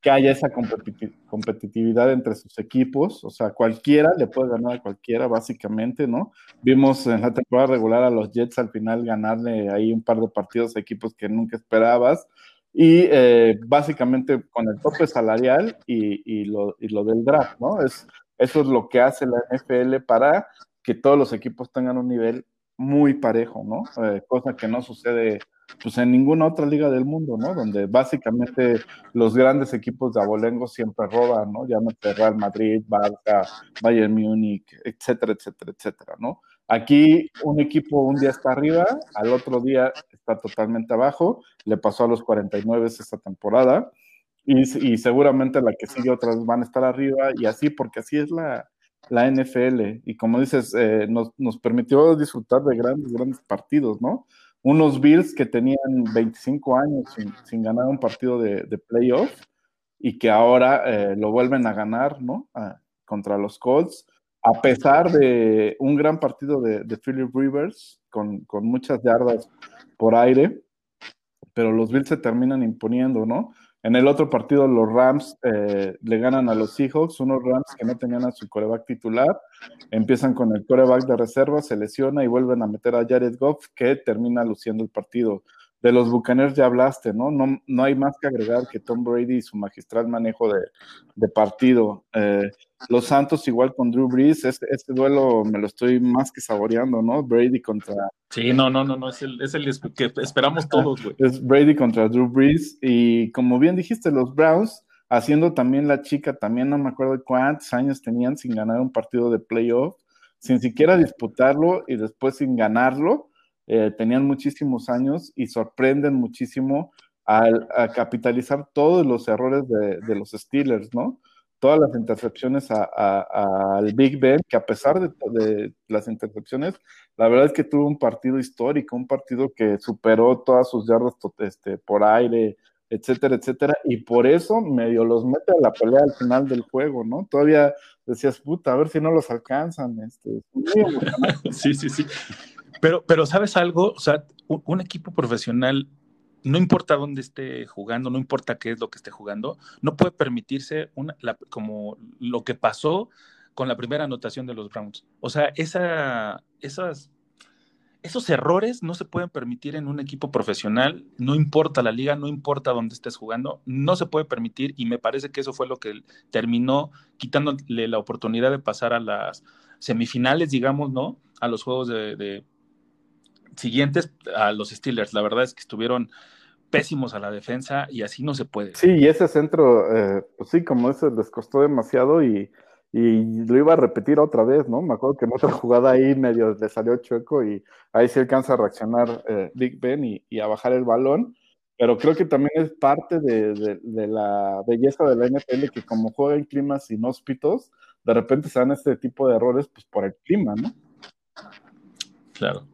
que haya esa competitividad entre sus equipos, o sea, cualquiera le puede ganar a cualquiera, básicamente, ¿no? Vimos en la temporada regular a los Jets al final ganarle ahí un par de partidos a equipos que nunca esperabas, y eh, básicamente con el tope salarial y, lo, del draft, ¿no? Es, eso es lo que hace la NFL para que todos los equipos tengan un nivel muy parejo, ¿no? Eh, cosa que no sucede pues en ninguna otra liga del mundo, ¿no? Donde básicamente los grandes equipos de abolengo siempre roban, ¿no? Llámate Real Madrid, Barca, Bayern Múnich, etcétera, etcétera, etcétera, ¿no? Aquí un equipo un día está arriba, al otro día está totalmente abajo, le pasó a los 49 esta temporada, y, y seguramente la que sigue otras van a estar arriba, y así, porque así es la, la NFL, y como dices, eh, nos, nos permitió disfrutar de grandes, grandes partidos, ¿no? Unos Bills que tenían 25 años sin, ganar un partido de, playoff y que ahora eh, lo vuelven a ganar, ¿no? contra los Colts, a pesar de un gran partido de, Philip Rivers con, con, muchas yardas por aire, pero los Bills se terminan imponiendo, ¿no? En el otro partido, los Rams eh, le ganan a los Seahawks, unos Rams que no tenían a su coreback titular, empiezan con el coreback de reserva, se lesiona y vuelven a meter a Jared Goff, que termina luciendo el partido de los Bucaners ya hablaste, ¿no? ¿no? No hay más que agregar que Tom Brady y su magistral manejo de, partido. Eh, los Santos igual con Drew Brees, este, este, duelo me lo estoy más que saboreando, ¿no? Brady contra... Sí, no, no, no, no, es el, es el que esperamos todos, güey. Es Brady contra Drew Brees y como bien dijiste, los Browns haciendo también la chica, también no me acuerdo cuántos años tenían sin ganar un partido de playoff, sin siquiera disputarlo y después sin ganarlo eh, tenían muchísimos años y sorprenden muchísimo al, a capitalizar todos los errores de, los Steelers, ¿no? Todas las intercepciones al Big Ben, que a pesar de, las intercepciones, la verdad es que tuvo un partido histórico, un partido que superó todas sus yardas este, por aire, etcétera, etcétera, y por eso medio los mete a la pelea al final del juego, ¿no? Todavía decías, puta, a ver si no los alcanzan. Este, sí, sí, sí. Pero, pero ¿sabes algo? O sea, un, equipo profesional, no importa dónde esté jugando, no importa qué es lo que esté jugando, no puede permitirse una, como lo que pasó con la primera anotación de los Browns. O sea, esa, esas esos errores no se pueden permitir en un equipo profesional, no importa la liga, no importa dónde estés jugando, no se puede permitir y me parece que eso fue lo que terminó quitándole la oportunidad de pasar a las semifinales, digamos, ¿no? A los juegos de, siguientes a los Steelers. La verdad es que estuvieron pésimos a la defensa y así no se puede. Sí, y ese centro, eh, pues sí, como ese les costó demasiado y y lo iba a repetir otra vez, ¿no? Me acuerdo que en otra jugada ahí medio le salió chueco y ahí sí alcanza a reaccionar eh, Big Ben y, a bajar el balón, pero creo que también es parte de, la belleza de la NFL que como juega en climas inhóspitos, de repente se dan este tipo de errores pues por el clima, ¿no? Claro.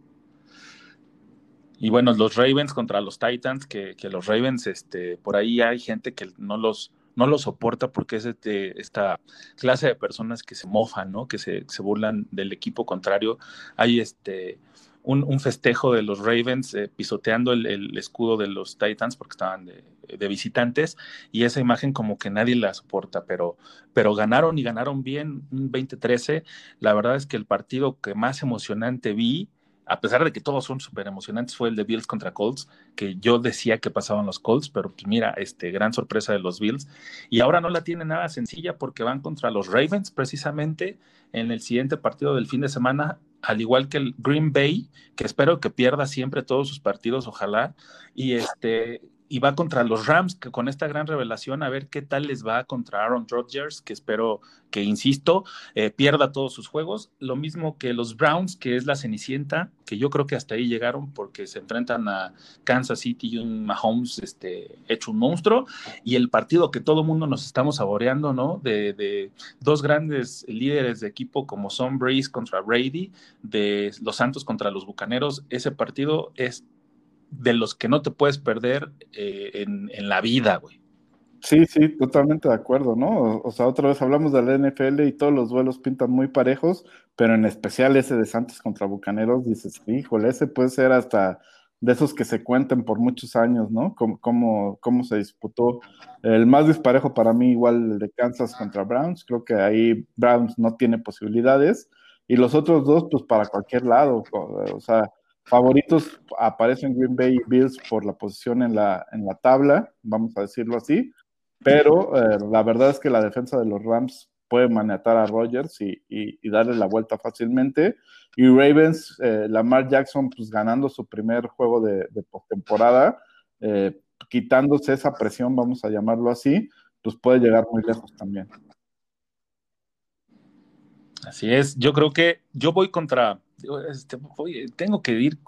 Y bueno, los Ravens contra los Titans, que, que los Ravens, este, por ahí hay gente que no los no lo soporta porque es este, esta clase de personas que se mofan, ¿no? Que se, burlan del equipo contrario. Hay este, un, festejo de los Ravens eh, pisoteando el, escudo de los Titans porque estaban de, visitantes y esa imagen como que nadie la soporta, pero, pero ganaron y ganaron bien un 2013. La verdad es que el partido que más emocionante vi a pesar de que todos son súper emocionantes, fue el de Bills contra Colts, que yo decía que pasaban los Colts, pero pues mira, este, gran sorpresa de los Bills. Y ahora no la tiene nada sencilla porque van contra los Ravens precisamente en el siguiente partido del fin de semana, al igual que el Green Bay, que espero que pierda siempre todos sus partidos, ojalá. Y este, y va contra los Rams, que con esta gran revelación, a ver qué tal les va contra Aaron Rodgers, que espero que, insisto, eh, pierda todos sus juegos. Lo mismo que los Browns, que es la Cenicienta, que yo creo que hasta ahí llegaron porque se enfrentan a Kansas City y un Mahomes este, hecho un monstruo. Y el partido que todo mundo nos estamos saboreando, ¿no? De, de dos grandes líderes de equipo como son Brace contra Brady, de los Santos contra los Bucaneros. Ese partido es de los que no te puedes perder eh, en, la vida, güey. Sí, sí, totalmente de acuerdo, ¿no? O, sea, otra vez hablamos de la NFL y todos los duelos pintan muy parejos, pero en especial ese de Santos contra Bucaneros, dices, híjole, ese puede ser hasta de esos que se cuenten por muchos años, ¿no? Cómo, cómo, se disputó. El más disparejo para mí, igual el de Kansas contra Browns, creo que ahí Browns no tiene posibilidades, y los otros dos, pues para cualquier lado, o sea, Favoritos aparecen Green Bay y Bills por la posición en la, en la tabla, vamos a decirlo así, pero eh, la verdad es que la defensa de los Rams puede maniatar a Rodgers y, darle la vuelta fácilmente. Y Ravens, eh, Lamar Jackson, pues ganando su primer juego de, postemporada, eh, quitándose esa presión, vamos a llamarlo así, pues puede llegar muy lejos también. Así es, yo creo que yo voy contra este, tengo que ir,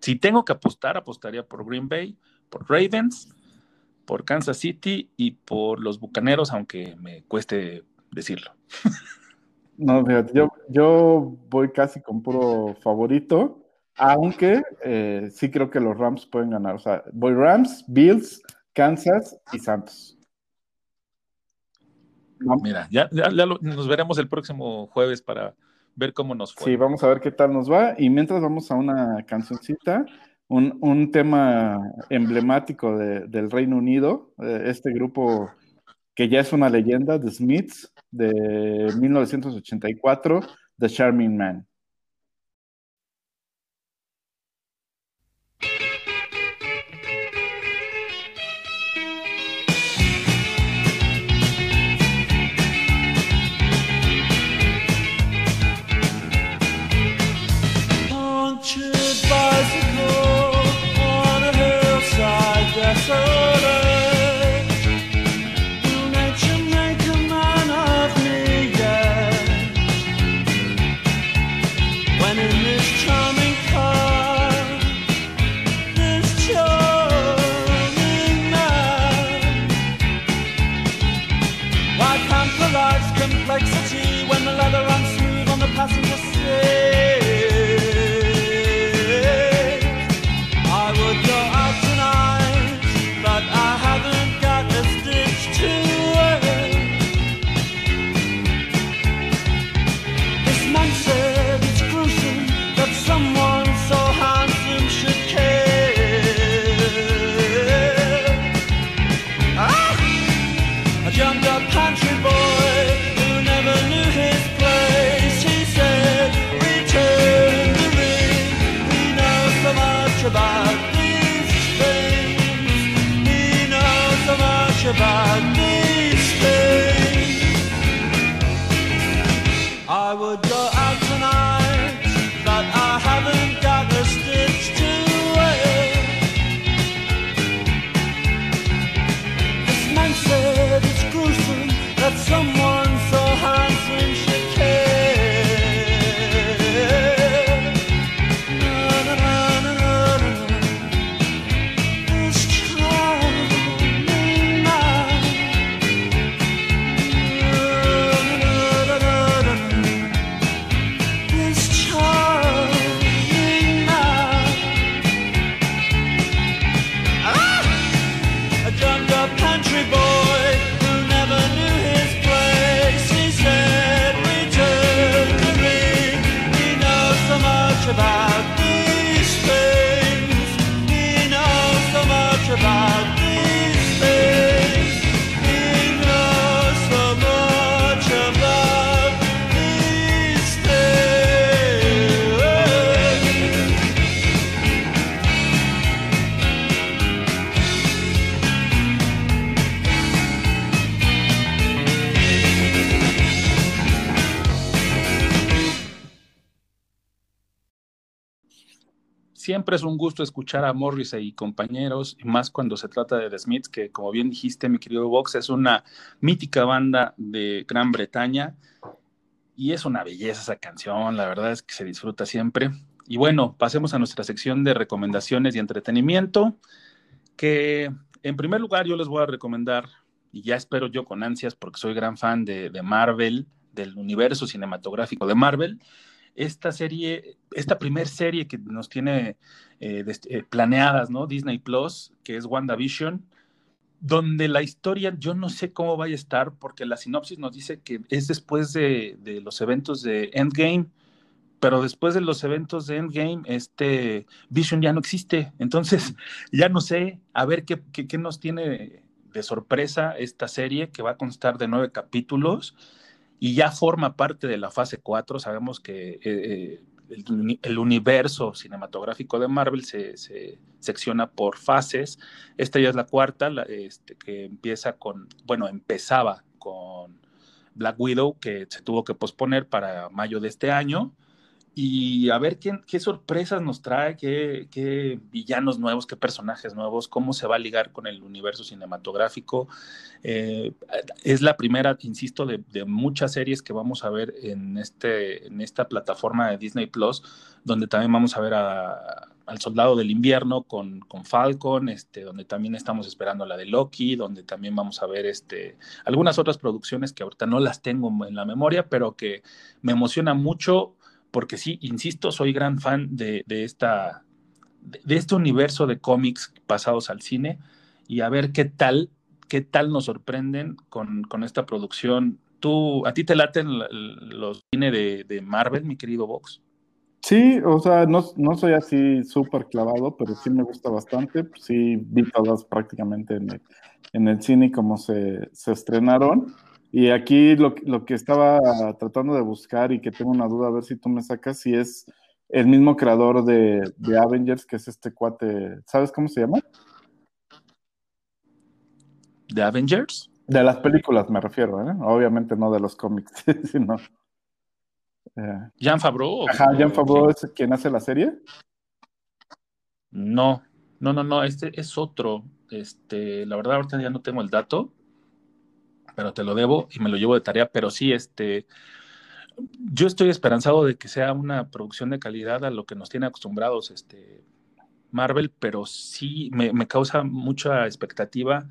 si tengo que apostar, apostaría por Green Bay, por Ravens, por Kansas City y por los Bucaneros, aunque me cueste decirlo. No, yo, yo voy casi con puro favorito, aunque eh, sí creo que los Rams pueden ganar. O sea, voy Rams, Bills, Kansas y Santos. Mira, ya, ya, nos veremos el próximo jueves para ver cómo nos fue. Sí, vamos a ver qué tal nos va. Y mientras vamos a una cancioncita, un, tema emblemático del Reino Unido, eh, este grupo que ya es una leyenda, The Smiths, de 1984, The Charming Man. Gusto escuchar a Morrissey y compañeros, más cuando se trata de The Smiths, que como bien dijiste, mi querido Vox, es una mítica banda de Gran Bretaña y es una belleza esa canción, la verdad es que se disfruta siempre. Y bueno, pasemos a nuestra sección de recomendaciones y entretenimiento, que en primer lugar yo les voy a recomendar, y ya espero yo con ansias porque soy gran fan de, de Marvel, del universo cinematográfico de Marvel, esta serie, esta primer serie que nos tiene eh, eh, planeadas, ¿no? Disney Plus, que es WandaVision, donde la historia yo no sé cómo vaya a estar, porque la sinopsis nos dice que es después de, los eventos de Endgame, pero después de los eventos de Endgame, este Vision ya no existe. Entonces, ya no sé, a ver qué, qué nos tiene de sorpresa esta serie, que va a constar de nueve capítulos y ya forma parte de la fase 4. Sabemos que eh, eh, el, universo cinematográfico de Marvel se, secciona por fases. Esta ya es la cuarta, este, que empieza con, bueno, empezaba con Black Widow, que se tuvo que posponer para mayo de este año y a ver qué, qué sorpresas nos trae, qué, villanos nuevos, qué personajes nuevos, cómo se va a ligar con el universo cinematográfico. Eh, es la primera, insisto, de, de, muchas series que vamos a ver en, este, en esta plataforma de Disney Plus, donde también vamos a ver a, al Soldado del Invierno con, con, Falcon, este, donde también estamos esperando la de Loki, donde también vamos a ver este, algunas otras producciones que ahorita no las tengo en la memoria, pero que me emociona mucho porque sí, insisto, soy gran fan de, esta, de, este universo de cómics pasados al cine y a ver qué tal, qué tal nos sorprenden con, esta producción. ¿Tú, a ti te laten los cine de, Marvel, mi querido Vox? Sí, o sea, no, soy así súper clavado, pero sí me gusta bastante. Sí, vi todas prácticamente en el, en el cine como se, se estrenaron. Y aquí lo, lo, que estaba tratando de buscar y que tengo una duda, a ver si tú me sacas, si es el mismo creador de, de Avengers, que es este cuate, ¿sabes cómo se llama? ¿De Avengers? De las películas me refiero, ¿eh? Obviamente no de los cómics, sino... Eh. Jean Favreau. Ajá, Jean Favreau es quien hace la serie. No, no, no, no, este es otro. Este, la verdad ahorita ya no tengo el dato, pero te lo debo y me lo llevo de tarea, pero sí, este, yo estoy esperanzado de que sea una producción de calidad a lo que nos tiene acostumbrados este, Marvel, pero sí me, causa mucha expectativa.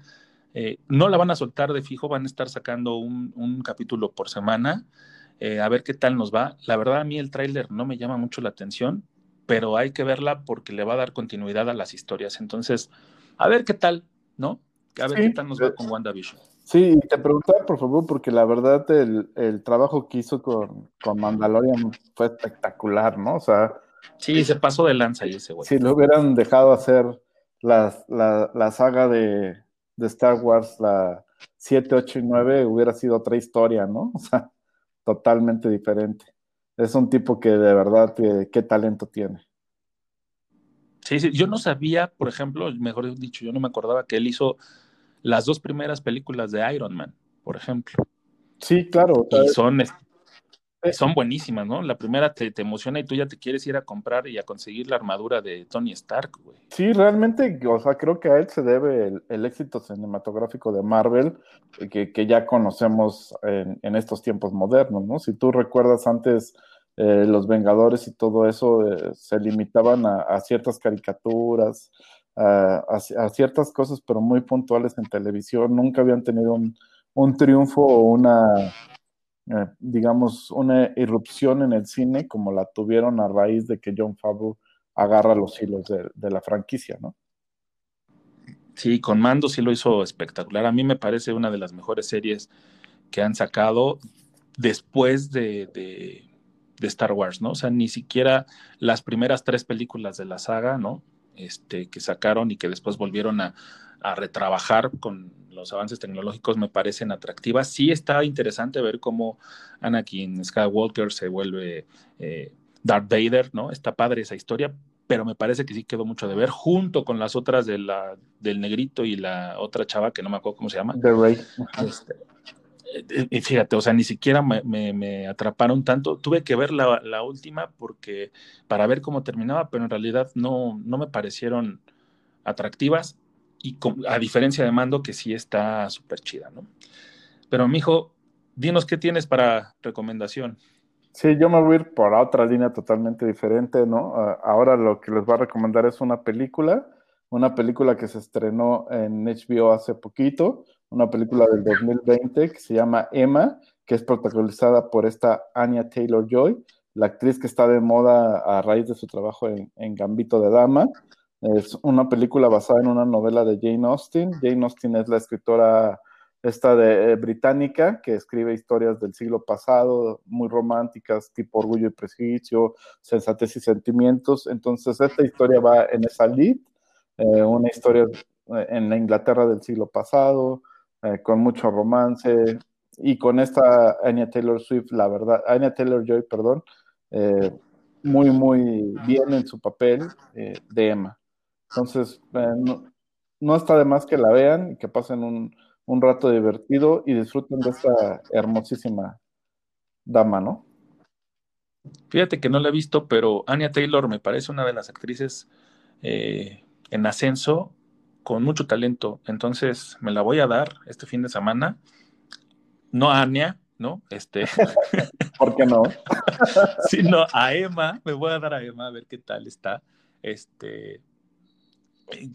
Eh, no la van a soltar de fijo, van a estar sacando un, capítulo por semana, eh, a ver qué tal nos va. La verdad, a mí el tráiler no me llama mucho la atención, pero hay que verla porque le va a dar continuidad a las historias. Entonces, a ver qué tal, ¿no? A ver qué tal nos va con WandaVision. Sí, te preguntaba por favor, porque la verdad el, trabajo que hizo con, con, Mandalorian fue espectacular, ¿no? O sea. Sí, se pasó de lanza y ese güey. Si lo hubieran dejado hacer la, la, saga de, Star Wars, la 7, 8 y 9, hubiera sido otra historia, ¿no? O sea, totalmente diferente. Es un tipo que de verdad, qué talento tiene. Sí, sí, yo no sabía, por ejemplo, mejor dicho, yo no me acordaba que él hizo las dos primeras películas de Iron Man, por ejemplo. Sí, claro. Y son, son buenísimas, ¿no? La primera te, emociona y tú ya te quieres ir a comprar y a conseguir la armadura de Tony Stark, güey. Sí, realmente, o sea, creo que a él se debe el, éxito cinematográfico de Marvel que, que ya conocemos en, estos tiempos modernos, ¿no? Si tú recuerdas antes eh, los Vengadores y todo eso eh, se limitaban a, ciertas caricaturas, a, ciertas cosas, pero muy puntuales en televisión. Nunca habían tenido un, triunfo o una, eh, digamos, una irrupción en el cine como la tuvieron a raíz de que John Favreau agarra los hilos de, la franquicia, ¿no? Sí, con Mando sí lo hizo espectacular. A mí me parece una de las mejores series que han sacado después de, de Star Wars, ¿no? O sea, ni siquiera las primeras tres películas de la saga, ¿no? Este, que sacaron y que después volvieron a, a retrabajar con los avances tecnológicos me parecen atractivas. Sí está interesante ver cómo Anakin Skywalker se vuelve eh, Darth Vader, ¿no? Está padre esa historia, pero me parece que sí quedó mucho de ver junto con las otras de la, del negrito y la otra chava que no me acuerdo cómo se llama. The Rey. Este, y fíjate, o sea, ni siquiera me, atraparon tanto. Tuve que ver la, última porque para ver cómo terminaba, pero en realidad no, no me parecieron atractivas y a diferencia de Mando que sí está súper chida, ¿no? Pero mijo, dinos qué tienes para recomendación. Sí, yo me voy a ir por otra línea totalmente diferente, ¿no? ahora lo que les voy a recomendar es una película, una película que se estrenó en HBO hace poquito, una película del 2020 que se llama Emma, que es protagonizada por esta Anya Taylor Joy, la actriz que está de moda a raíz de su trabajo en, Gambito de Dama. Es una película basada en una novela de Jane Austen. Jane Austen es la escritora esta de eh, británica que escribe historias del siglo pasado, muy románticas, tipo Orgullo y Prejuicio, Sensatez y Sentimientos. Entonces, esta historia va en esa lead, eh, una historia eh, en la Inglaterra del siglo pasado, eh, con mucho romance, y con esta Anya Taylor Swift, la verdad, Anya Taylor Joy, perdón, eh, muy, muy bien en su papel eh, de Emma. Entonces, no, está de más que la vean y que pasen un, un rato divertido y disfruten de esta hermosísima dama, ¿no? Fíjate que no la he visto, pero Anya Taylor me parece una de las actrices en ascenso con mucho talento. Entonces me la voy a dar este fin de semana. No a Ania, ¿no? Este. ¿Por qué no? Sino a Emma. Me voy a dar a Emma a ver qué tal está. Este.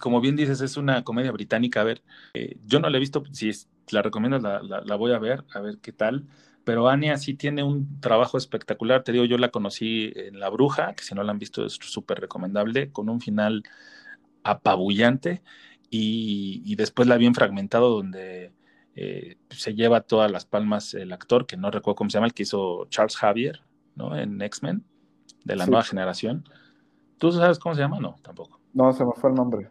Como bien dices, es una comedia británica. A ver, eh, yo no la he visto. Si la recomiendo, la, la, voy a ver, a ver qué tal pero Ania sí tiene un trabajo espectacular. Te digo, yo la conocí en La Bruja, que si no la han visto es súper recomendable, con un final apabullante y, después la bien fragmentado donde eh, se lleva todas las palmas el actor, que no recuerdo cómo se llama, el que hizo Charles Javier, ¿no? En X-Men, de la nueva generación. ¿Tú sabes cómo se llama? No, tampoco. No, se me fue el nombre.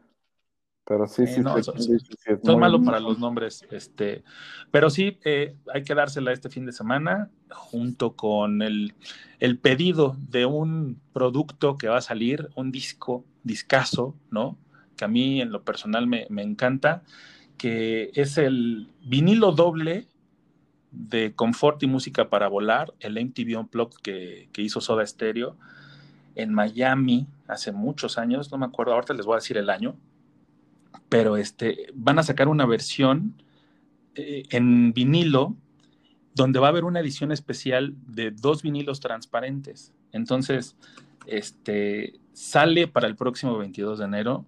Pero sí, sí, no, son, malo para los nombres, este, pero sí, eh, hay que dársela este fin de semana junto con el, el, pedido de un producto que va a salir, un disco, discazo, ¿no? Que a mí en lo personal me, encanta, que es el vinilo doble de confort y música para volar, el MTV Unplugged que, que hizo Soda Stereo en Miami hace muchos años, no me acuerdo, ahorita les voy a decir el año, pero este, van a sacar una versión eh, en vinilo donde va a haber una edición especial de dos vinilos transparentes. Entonces, este, sale para el próximo 22 de enero.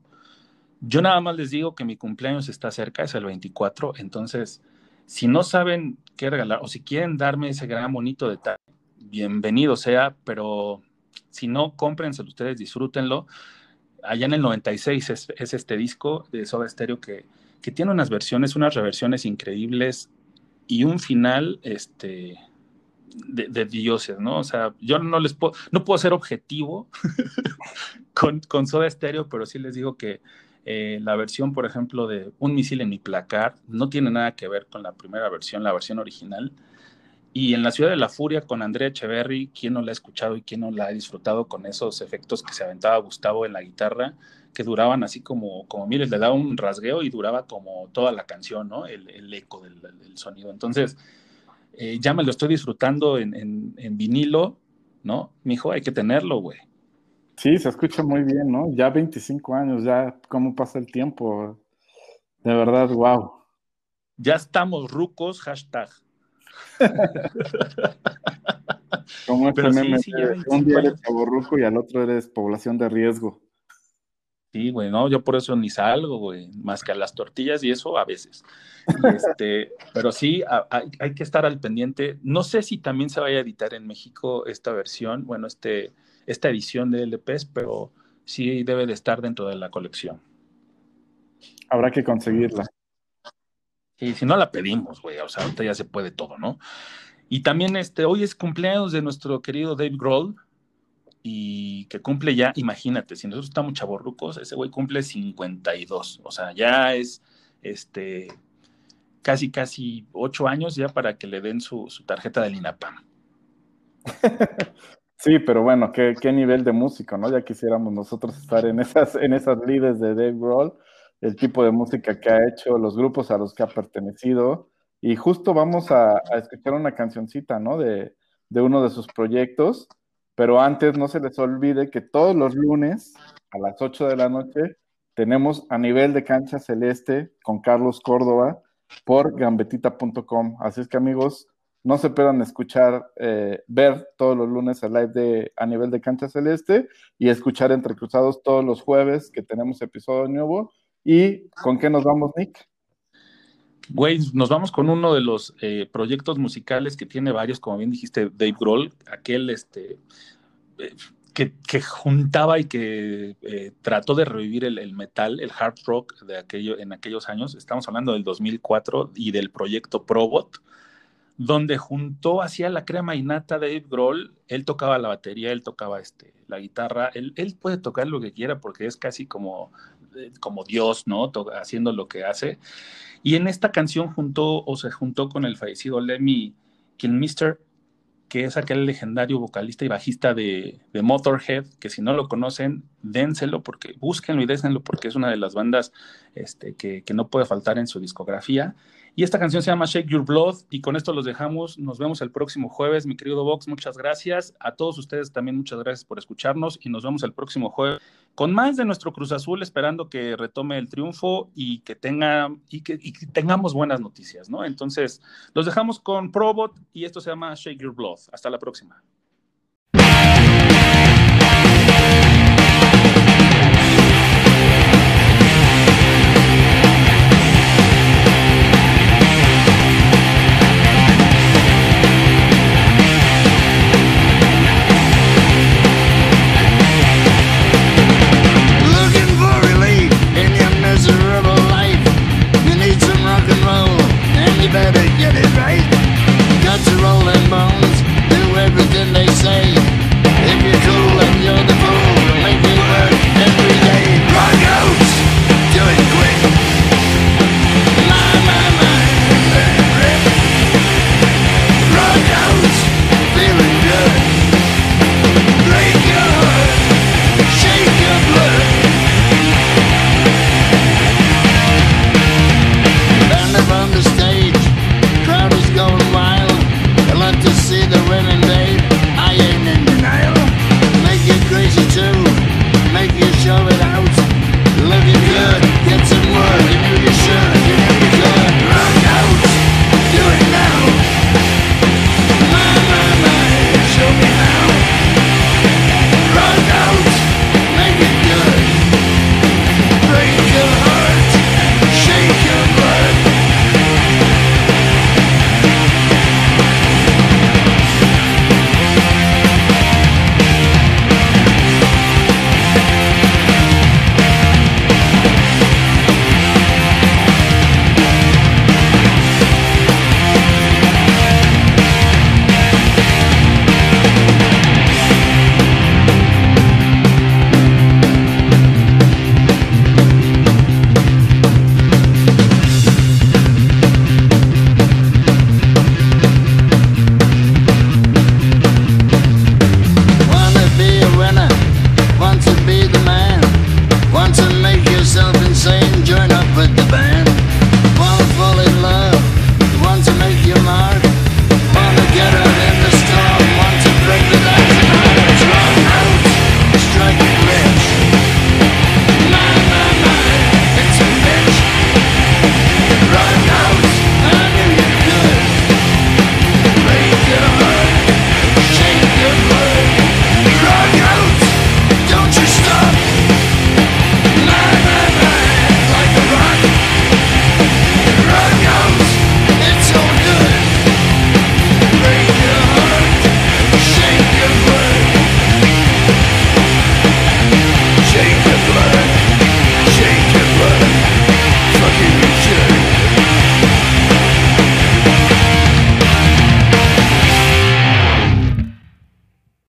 Yo nada más les digo que mi cumpleaños está cerca, es el 24, entonces, si no saben qué regalar o si quieren darme ese gran bonito detalle, bienvenido sea, pero si no, cómprenselo ustedes, disfrútenlo. Allá en el 96 es, este disco de Soda Stereo que, que tiene unas versiones, unas reversiones increíbles y un final, este, de, dioses, ¿no? O sea, yo no les puedo, no puedo ser objetivo con, con Soda Stereo, pero sí les digo que eh, la versión, por ejemplo, de Un misil en mi placar no tiene nada que ver con la primera versión, la versión original. Y en la ciudad de la furia con Andrea Echeverry, ¿quién no la ha escuchado y quién no la ha disfrutado con esos efectos que se aventaba Gustavo en la guitarra, que duraban así como, como miles, le daba un rasgueo y duraba como toda la canción, ¿no? El, eco del, sonido. Entonces, eh, ya me lo estoy disfrutando en, en, en vinilo, ¿no? Mijo, hay que tenerlo, güey. Sí, se escucha muy bien, ¿no? Ya 25 años, ya cómo pasa el tiempo. De verdad, wow. Ya estamos rucos, hashtag. Como este meme, un día eres ruco y al otro eres población de riesgo. Sí, güey, no, yo por eso ni salgo, güey, más que a las tortillas y eso a veces. Este, pero sí, hay, hay, que estar al pendiente. No sé si también se vaya a editar en México esta versión, bueno, este, esta edición de LPs, pero sí debe de estar dentro de la colección. Habrá que conseguirla. Y si no la pedimos, güey, o sea, ahorita ya se puede todo, ¿no? Y también este, hoy es cumpleaños de nuestro querido Dave Grohl, y que cumple ya, imagínate, si nosotros estamos chavorrucos, ese güey cumple 52, o sea, ya es este casi, casi ocho años ya para que le den su, tarjeta del INAPAM. Sí, pero bueno, ¿qué, qué, nivel de músico, ¿no? Ya quisiéramos nosotros estar en esas, en esas líderes de Dave Grohl, el tipo de música que ha hecho, los grupos a los que ha pertenecido. Y justo vamos a, escuchar una cancioncita, ¿no? De, de, uno de sus proyectos. Pero antes no se les olvide que todos los lunes a las 8 de la noche tenemos a nivel de cancha celeste con Carlos Córdoba por gambetita.com. Así es que amigos, no se puedan escuchar, eh, ver todos los lunes el live de a nivel de cancha celeste y escuchar entre cruzados todos los jueves que tenemos episodio nuevo. ¿Y con qué nos vamos, Nick? Güey, nos vamos con uno de los eh, proyectos musicales que tiene varios, como bien dijiste, Dave Grohl, aquel este, eh, que, juntaba y que trató de revivir el, metal, el hard rock de aquello, en aquellos años. Estamos hablando del 2004 y del proyecto Probot, donde juntó hacia la crema innata de Dave Grohl. Él tocaba la batería, él tocaba este, la guitarra. Él, él puede tocar lo que quiera porque es casi como, como Dios, ¿no? haciendo lo que hace. Y en esta canción juntó o se juntó con el fallecido Lemmy Kilmister, que es aquel legendario vocalista y bajista de, Motorhead, que si no lo conocen, dénselo, porque búsquenlo y désenlo, porque es una de las bandas este, que, que, no puede faltar en su discografía. Y esta canción se llama Shake Your Blood, y con esto los dejamos. Nos vemos el próximo jueves, mi querido Vox, muchas gracias. A todos ustedes también muchas gracias por escucharnos, y nos vemos el próximo jueves con más de nuestro Cruz Azul, esperando que retome el triunfo y que, tenga, y que, tengamos buenas noticias, ¿no? Entonces, los dejamos con Probot y esto se llama Shake Your Blood. Hasta la próxima.